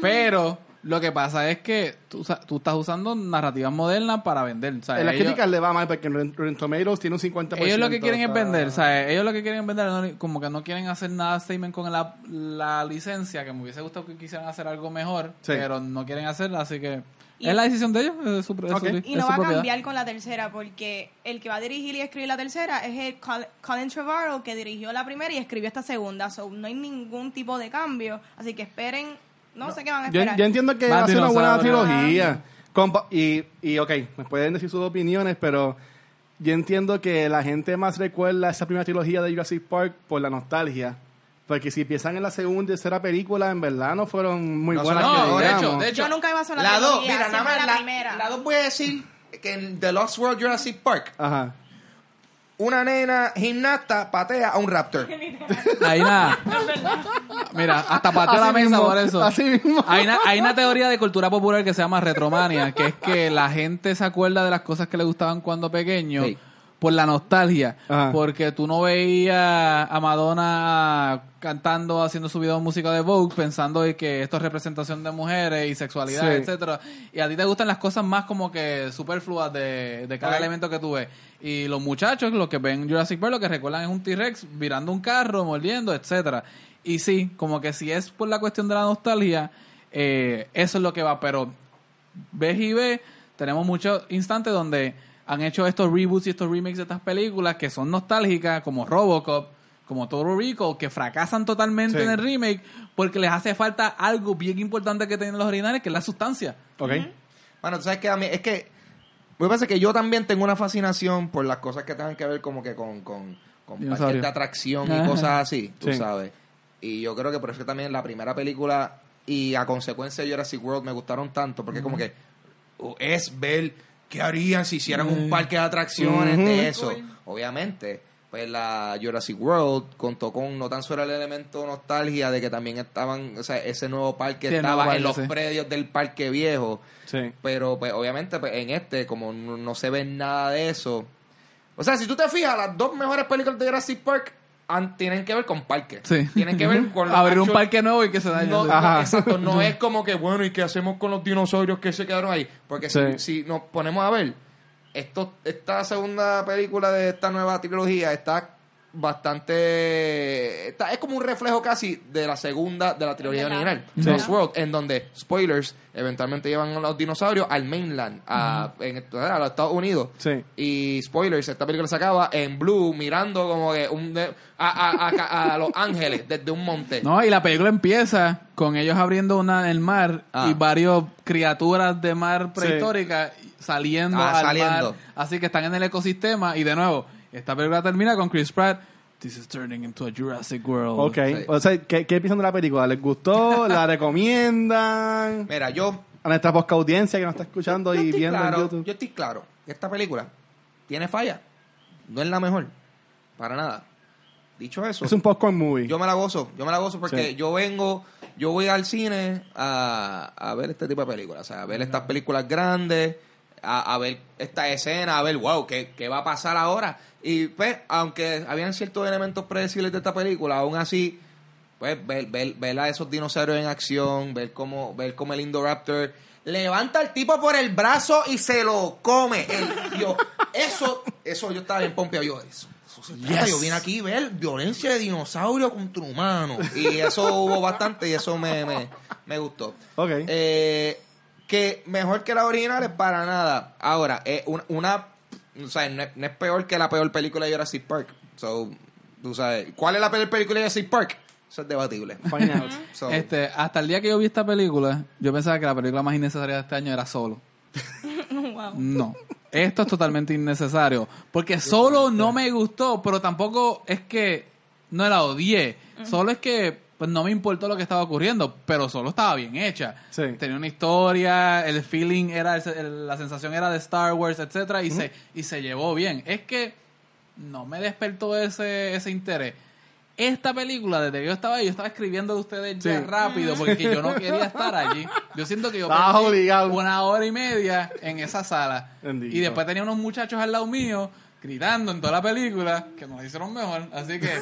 Pero lo que pasa es que tú, sa- tú estás usando narrativas modernas para vender. sea, En las ellos- críticas le va mal porque en Rotten Tomatoes tiene un 50%. Ellos lo que quieren es vender, ¿sabes? Ellos lo que quieren es vender, no- como que no quieren hacer nada statement con la, la licencia, que me hubiese gustado que quisieran hacer algo mejor, Sí. pero no quieren hacerlo, así que Y- es la decisión de ellos, es su, es su- Ok. es Y su no va a propiedad. cambiar con la tercera, porque el que va a dirigir y escribir la tercera es el Col- Colin Trevorrow, que dirigió la primera y escribió esta segunda. So, no hay ningún tipo de cambio. Así que esperen. No, sé qué van a Yo, esperar. yo entiendo que va a ser una buena trilogía. Compa- y, y, ok, me pueden decir sus opiniones, pero yo entiendo que la gente más recuerda esa primera trilogía de Jurassic Park por la nostalgia. Porque si piensan en la segunda y tercera película, en verdad no fueron muy No buenas. las que No, de hecho, de hecho, Yo nunca iba a hacer la, La dos, mira, nada más la, la, primera. la dos voy a decir que en The Lost World Jurassic Park, Ajá. Una nena gimnasta patea a un raptor. [LAUGHS] ahí nada. [LAUGHS] Mira, hasta pateó la mesa mismo, por eso. así mismo. Hay una, hay una teoría de cultura popular que se llama retromania, que es que la gente se acuerda de las cosas que le gustaban cuando pequeño Sí. Por la nostalgia. Ajá. Porque tú no veías a Madonna cantando, haciendo su video de música de Vogue, pensando de que esto es representación de mujeres y sexualidad, Sí. etcétera Y a ti te gustan las cosas más como que superfluas de, de cada elemento que tú ves. Y los muchachos, los que ven Jurassic Park, lo que recuerdan es un T-Rex virando un carro, mordiendo, etcétera Y sí, como que si es por la cuestión de la nostalgia, eh, eso es lo que va. Pero ves y ves, tenemos muchos instantes donde han hecho estos reboots y estos remakes de estas películas que son nostálgicas, como Robocop, como Total Recall, que fracasan totalmente Sí. en el remake porque les hace falta algo bien importante que tienen los originales, que es la sustancia. Ok. Bueno, tú sabes que a mí, es que, pasa es que yo también tengo una fascinación por las cosas que tengan que ver como que con, con, con parques de atracción y cosas así, tú Sí. sabes. Y yo creo que por eso también la primera película y a consecuencia de Jurassic World me gustaron tanto, porque como que es ver qué harían si hicieran un parque de atracciones de eso. Obviamente, pues la Jurassic World contó con no tan solo el elemento nostalgia de que también estaban, o sea, ese nuevo parque Sí, el estaba en los sí. predios del parque viejo. Sí. Pero pues obviamente pues, en este, como no, no se ve nada de eso. O sea, si tú te fijas, las dos mejores películas de Jurassic Park tienen que ver con parques. Sí. Tienen que ver con Abrir un parque nuevo y que se dañe. No, exacto, no es como que bueno, ¿y qué hacemos con los dinosaurios que se quedaron ahí? Porque si, si nos ponemos a ver, esto, esta segunda película de esta nueva trilogía está bastante está- es como un reflejo casi de la segunda de la trilogía original Sí. Lost World en donde spoilers eventualmente llevan a los dinosaurios al mainland a, en, a los Estados Unidos Sí. y spoilers esta película se acaba en blue mirando como que un de- a, a- a- a Los Ángeles desde un monte No, y la película empieza con ellos abriendo una en el mar Ah. y varios criaturas de mar prehistórica saliendo Ah, al saliendo. mar. Así que están en el ecosistema y de nuevo, esta película termina con Chris Pratt. This is turning into a Jurassic World. Ok. Sí. O sea, ¿qué, ¿qué piensan de la película? ¿Les gustó? [LAUGHS] ¿La recomiendan? mira yo A nuestra poca audiencia que nos está escuchando yo y viendo claro, en YouTube. yo estoy claro esta película tiene falla no es la mejor para nada dicho eso Es un popcorn movie. Yo me la gozo, yo me la gozo porque Sí. yo vengo, yo voy al cine a, a ver este tipo de películas, o sea, a ver estas películas grandes, a, a ver esta escena, a ver, wow, ¿qué, qué va a pasar ahora? Y pues, aunque habían ciertos elementos predecibles de esta película, aún así, pues ver, ver, ver a esos dinosaurios en acción, ver cómo, ver cómo el Indoraptor levanta al tipo por el brazo y se lo come. El- yo, eso, eso yo estaba bien pompeado, yo, eso. Yo vine aquí a ver violencia de dinosaurio contra humano. Y eso hubo bastante y eso me, me, me gustó. Ok. Eh, que mejor que la original es para nada. Ahora, eh, una, una- o sea, no es, no es peor que la peor película de Jurassic Park. So, tú sabes, ¿cuál es la peor película de Jurassic Park? Eso es debatible. [LAUGHS] Find out. [LAUGHS] So, Este, hasta el día que yo vi esta película, yo pensaba que la película más innecesaria de este año era Solo. [LAUGHS] wow. No. Esto es totalmente innecesario. Porque Solo no me gustó, pero tampoco es que no la odié. Solo es que pues no me importó lo que estaba ocurriendo, pero solo estaba bien hecha. Sí. Tenía una historia, el feeling era, el- el- la sensación era de Star Wars, etcétera, y se y se llevó bien. Es que no me despertó ese, ese interés. Esta película, desde que yo estaba ahí, yo estaba escribiendo de ustedes ya Sí. rápido porque yo no quería estar allí. Yo siento que yo perdí una hora y media en esa sala. Bendito. Y después tenía unos muchachos al lado mío gritando en toda la película que nos hicieron mejor. Así que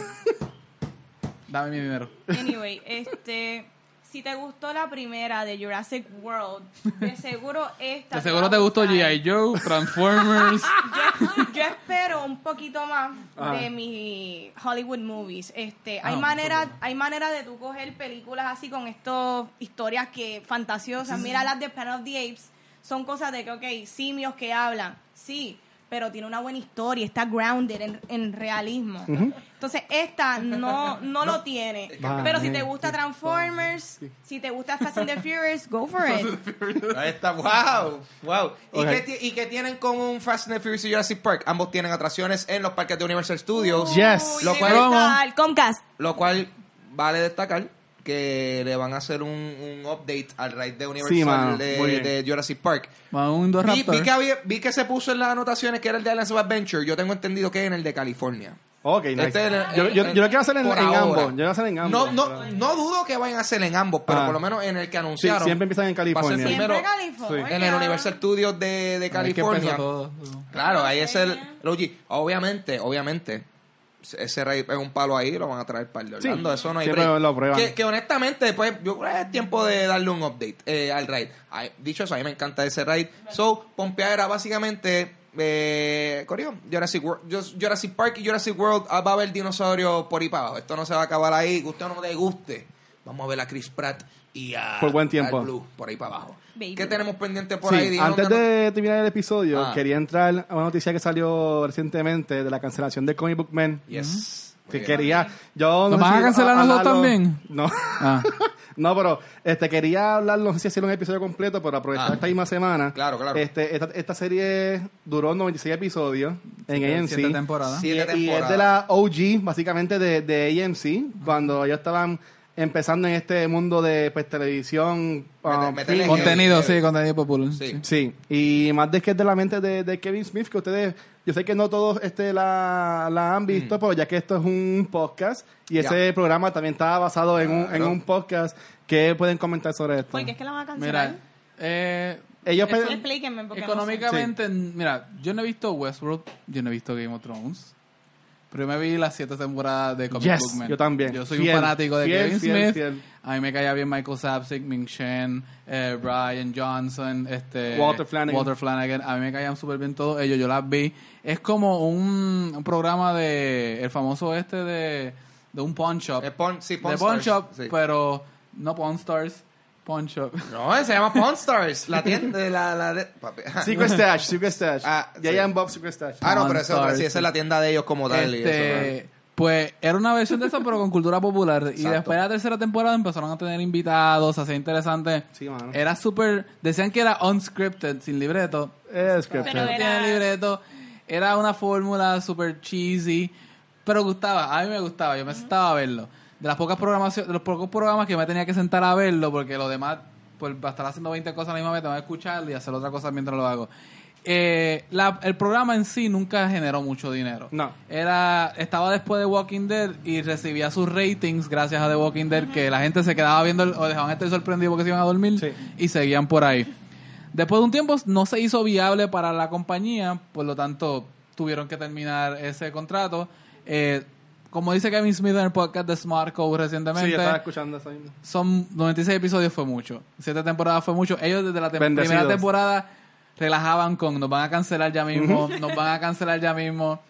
dame mi dinero. Anyway, este, si te gustó la primera de Jurassic World, de seguro esta. De te seguro te gustó. G.I. Joe, Transformers. [LAUGHS] Yo, yo espero un poquito más Ajá. de mis Hollywood movies. Este, hay Ah, manera, hay manera de tú coger películas así con estas historias que fantasiosas. Mira las de Planet of the Apes, son cosas de que, ok, simios que hablan, sí, pero tiene una buena historia, está grounded en, en realismo. Entonces, esta no, no lo tiene. Pero si te gusta Transformers, si te gusta Fast and the Furious, go for it. Ahí está, wow, wow. ¿Y, Ok. qué, ¿Y qué tienen con un Fast and the Furious y Jurassic Park? Ambos tienen atracciones en los parques de Universal Studios, Yes. Lo cual- Universal, Comcast. lo cual vale destacar que le van a hacer un, un update al ride de Universal Sí, de, Jurassic Park. Un Vi, vi que había- vi que se puso en las anotaciones que era el de Islands of Adventure. Yo tengo entendido que es en el de California. Ok, nice. Este el- yo, yo, yo lo quiero hacer en, ambos. Yo lo quiero hacer en ambos. No, no, no dudo que vayan a hacer en ambos, pero Ah. por lo menos en el que Sí, anunciaron. siempre empiezan en California. primero Siempre California. en el Universal Studios de, de California. todo. Claro, ahí es el, el OG. Obviamente, obviamente, ese rey es un palo ahí, lo van a traer para el de Sí, Orlando. Eso no hay siempre break. lo prueban. Que, que honestamente, pues, yo creo que es tiempo de darle un update eh, al raid. Ay, dicho eso, a mí me encanta ese raid. So, Pompea era básicamente. Eh, Corio, Jurassic, World- Jurassic Park y Jurassic World ah, va a haber dinosaurios por ahí para abajo. Esto no se va a acabar ahí, que usted no le guste. Vamos a ver a Chris Pratt y a Por buen tiempo. al Blue por ahí para abajo. Baby. ¿Qué tenemos pendiente por Sí, ahí? Antes no- de terminar el episodio, Ah. quería entrar a una noticia que salió recientemente de la cancelación de Comic Book Man. Yes. Que bien. quería. Yo ¿Nos van a cancelar nosotros hablarlo- también? No. Ah. [LAUGHS] no, pero este quería hablar, no sé si hacer un episodio completo, pero aprovechar Ah. esta misma semana. Claro, claro. Este, esta, esta serie duró 96 episodios en AMC. Siete temporadas. Y, Siete y es temporadas. de la OG, básicamente de, de AMC, cuando ellos estaban empezando en este mundo de pues, televisión. Mete- um, film. Contenido, Sí. contenido popular. Sí. Sí, y más de que es de la mente de, de Kevin Smith, que ustedes, yo sé que no todos este, la, la han visto, pero ya que esto es un podcast y ese programa también estaba basado en, un, en Claro. un podcast, ¿qué pueden comentar sobre esto? Porque es que la van a cancelar. Mira, eh, Ellos eso- pe- Explíquenme porque no sé. económicamente, mira, yo no he visto Westworld, yo no he visto Game of Thrones, pero yo me vi las siete temporadas de Comic Yes, Book Man. yo también. Yo soy Fiel, un fanático de fiel, Kevin fiel, Smith. fiel. A mí me caía bien Michael Sapsik, Ming Chen, eh, Brian Johnson, este, Walter Flanagan. Walter Flanagan. A mí me caían súper bien todos ellos. Yo las vi. Es como un, un programa de el famoso este de, de un pawn shop. Eh, Pawn- sí, Pawn de pawn Stars, shop, sí. pero no pawn stars, pawn shop. No, se llama Pawn Stars. La tienda de la, la de... papi. [LAUGHS] Secret Stash, Secret Stash. Ah, Ya sí. ya en Bob Secret Stash. Ah, no, pero esa, otra, Stars, sí, esa es la tienda de ellos como tal. y eso, Este, pues era una versión de eso, pero con cultura popular. Y Exacto. después de la tercera temporada empezaron a tener invitados, hacía interesante. Sí, mano. Era súper. Decían que era unscripted, sin libreto. Es que Pero No era- tiene libreto. Era una fórmula súper cheesy. Pero gustaba, a mí me gustaba, yo me sentaba a verlo. De las pocas programaciones, de los pocos programas que me tenía que sentar a verlo, porque los demás, pues para estar haciendo 20 cosas a la misma vez, tengo que escucharlo y hacer otra cosa mientras lo hago. Eh, la- el programa en sí nunca generó mucho dinero. No. Era, estaba después de Walking Dead y recibía sus ratings gracias a The Walking Dead, que la gente se quedaba viendo el- o dejaban estar sorprendidos porque se iban a dormir Sí. y seguían por ahí. Después de un tiempo no se hizo viable para la compañía, por lo tanto tuvieron que terminar ese contrato. Eh, como dice Kevin Smith en el podcast de Smart Code recientemente, Sí, yo estaba escuchando eso mismo. son 96 episodios fue mucho. Siete temporadas fue mucho. Ellos desde la tem- Bendecidos. primera temporada relajaban con nos van a cancelar ya mismo, nos van a cancelar ya mismo.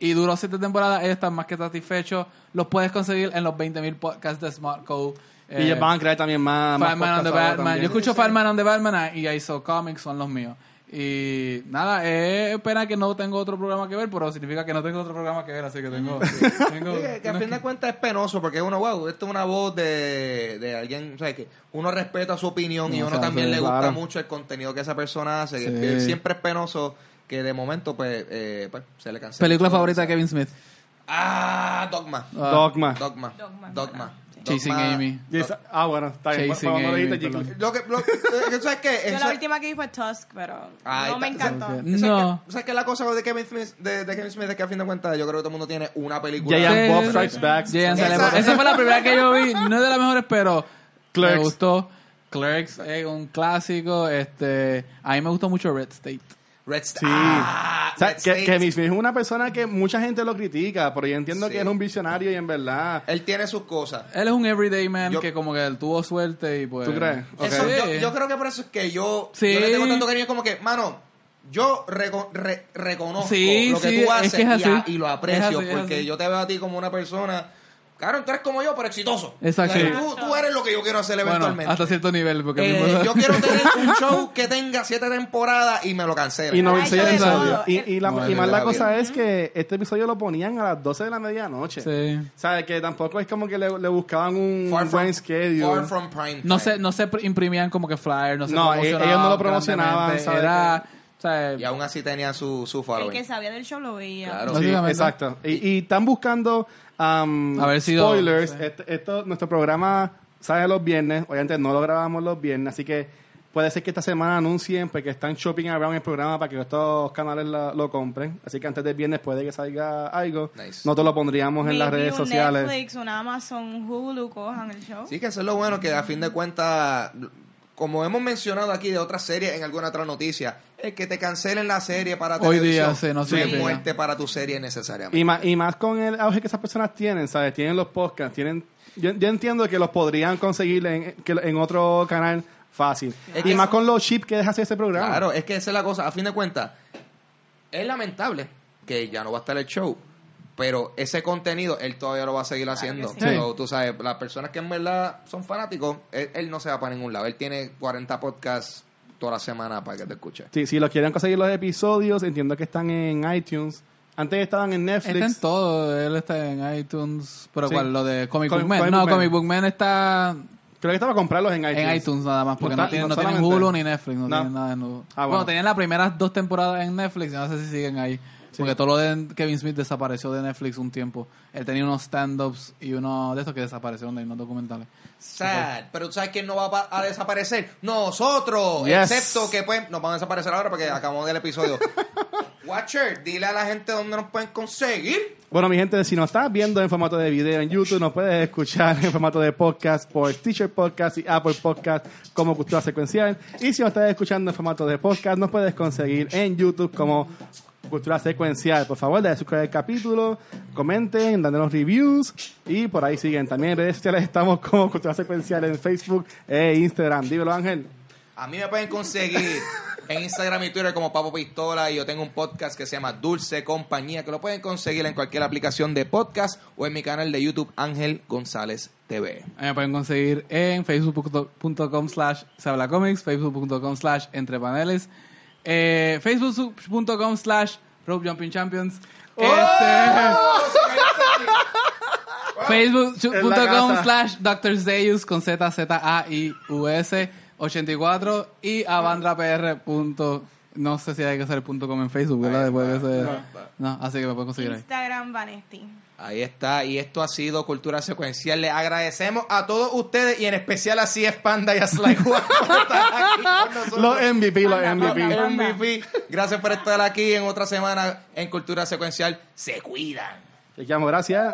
Y duró siete temporadas, ellos están más que satisfechos. Los puedes conseguir en los 20.000 podcasts de Smart Code. y ellos van a crear también más. Fireman on the Batman. también. Yo escucho Fireman on the Batman y ISO Comics son los míos. Y nada, es pena que no tengo otro programa que ver, pero significa que no tengo otro programa que ver, así que tengo... tengo Sí, que, que a fin de cuentas es penoso porque uno, wow, esto es una voz de, de alguien, o sea, que uno respeta su opinión y No, uno o sea, también sí, le gusta claro. mucho el contenido que esa persona hace. que- Sí. que siempre es penoso que de momento, pues, eh, pues se le cancela. Película favorita de Kevin Smith. Ah, Dogma. Ah, Dogma. Dogma. Dogma, Dogma. Chasing. Amy. Ah, bueno, está bien. Chasing Cuando Amy, dijiste. Lo que, lo, eh, ¿sabes qué? Yo Eso- la última que vi fue Tusk, pero Ahí no me encantó. ¿Sabes No. qué- ¿Sabes qué es la cosa de Kevin Smith, de, de Kevin Smith? Es que a fin de cuentas yo creo que todo el mundo tiene una película. Sí, Bob Strikes. Back. Esa-. Esa fue la primera que yo vi. No es de las mejores, pero Clerks. me gustó. Clerks es un clásico. Este, a mí me gustó mucho Red State. Red State. Sí. Ah, o sea, Red que, es una persona que mucha gente lo critica, pero yo entiendo Sí. que es un visionario y en verdad. Él tiene sus cosas. Él es un everyday man Yo- que como que él tuvo suerte y pues... ¿Tú crees? Ok. Eso, Sí. yo, yo creo que por eso es que yo, Sí. yo le tengo tanto cariño como que, mano, yo reco- re- reconozco Sí, lo que sí, tú es haces que es y, a- así. y lo aprecio así, porque yo te veo a ti como una persona, claro, tú eres como yo, pero exitoso. Exacto. O sea, Sí. tú, tú eres lo que yo quiero hacer Bueno, eventualmente. hasta cierto nivel. Porque Eh, mismo- yo quiero tener un show que tenga siete temporadas y me lo cancelen. Y no- 96 Ha hecho de episodios. Y, y, la- y más la la cosa es que este episodio lo ponían a las 12 de la medianoche. Sí. O sea, que tampoco es como que le, le buscaban un Far from, buen schedule. far from prime No se, no se pr- imprimían como que flyers, no se No, e- ellos no lo promocionaban. Era, sea, Y aún así tenía su, su El following. que sabía del show lo veía. Claro. Sí, exacto. Y, y están buscando um, Haber sido- spoilers. sí. Este- esto, nuestro programa sale los viernes. Obviamente no lo grabamos los viernes, así que puede ser que esta semana anuncien porque están shopping around el programa para que estos canales lo, lo compren. Así que antes del viernes puede que salga algo. Nice. Nosotros lo pondríamos en las Maybe redes un sociales. Netflix, un Amazon, Hulu, cojan el show. Sí, que eso es lo bueno, que a fin de cuentas, como hemos mencionado aquí de otras series en alguna otra noticia, el que te cancelen la serie para Hoy día, sí, no es muerte para tu serie necesariamente. Y más, y más con el auge que esas personas tienen, ¿sabes? Tienen los podcasts, tienen... Yo, yo entiendo que los podrían conseguir en, que- en otro canal fácil. Es y más con los chips que deja hacer ese programa. Claro, es que esa es la cosa. A fin de cuentas, es lamentable que ya no va a estar el show, pero ese contenido él todavía lo va a seguir haciendo. sí. So, tú sabes, las personas que en verdad son fanáticos, él, él no se va para ningún lado. Él tiene 40 podcasts toda la semana para que te escuche. Sí, si los quieren conseguir los episodios, entiendo que están en iTunes. Antes estaban en Netflix. Está en todo, él está en iTunes, pero Sí. ¿cuál? Lo de Comic Book Man. Comic no, Book Man. Comic Book Man está Creo que estaba a comprarlos en iTunes. en iTunes nada más, porque No no, está- tienen, no no tienen. Hulu ni Netflix, no, No. tienen nada en Hulu. Ah, bueno. bueno. tenían las primeras dos temporadas en Netflix, y no sé si siguen ahí. Porque todo lo de Kevin Smith desapareció de Netflix un tiempo. Él tenía unos stand-ups y uno de estos que desaparecieron de ahí, unos documentales. Sad, pero tú sabes quién no va a, pa- a desaparecer. Nosotros, Yes. excepto que pues nos van a desaparecer ahora porque acabamos del episodio. [LAUGHS] Watcher, dile a la gente dónde nos pueden conseguir. Bueno, mi gente, si nos estás viendo en formato de video en YouTube, nos puedes escuchar en formato de podcast por Stitcher Podcast y Apple Podcast como Cultura Secuencial. Y si nos estás escuchando en formato de podcast, nos puedes conseguir en YouTube como Cultura Secuencial. Por favor, denle suscribir al capítulo, comenten, dándonos reviews y por ahí siguen. También en redes sociales estamos como Cultura Secuencial en Facebook e Instagram. Dímelo, Ángel. A mí me pueden conseguir en Instagram y Twitter como Papo Pistola y yo tengo un podcast que se llama Dulce Compañía que lo pueden conseguir en cualquier aplicación de podcast o en mi canal de YouTube Ángel González TV. Ahí me pueden conseguir en facebook.com slash sablacomics, facebook.com slash entre paneles, eh, facebook.com slash rope jumping champions, este, [LAUGHS] facebook.com slash Dr. Zeus con Z, Z, A, I, U, S 84 y avandrapr. punto- No sé si hay que hacer el punto com en Facebook, ¿verdad? Después de ese- no, así que me pueden conseguir ahí. Instagram Vanesti. Ahí está, y esto ha sido Cultura Secuencial. Les agradecemos a todos ustedes y en especial a CF Panda y a Sly Juan por estar aquí con nosotros. Los MVP, los. MVP. Gracias por estar aquí en otra semana en Cultura Secuencial. Se cuidan. Te llamo, gracias.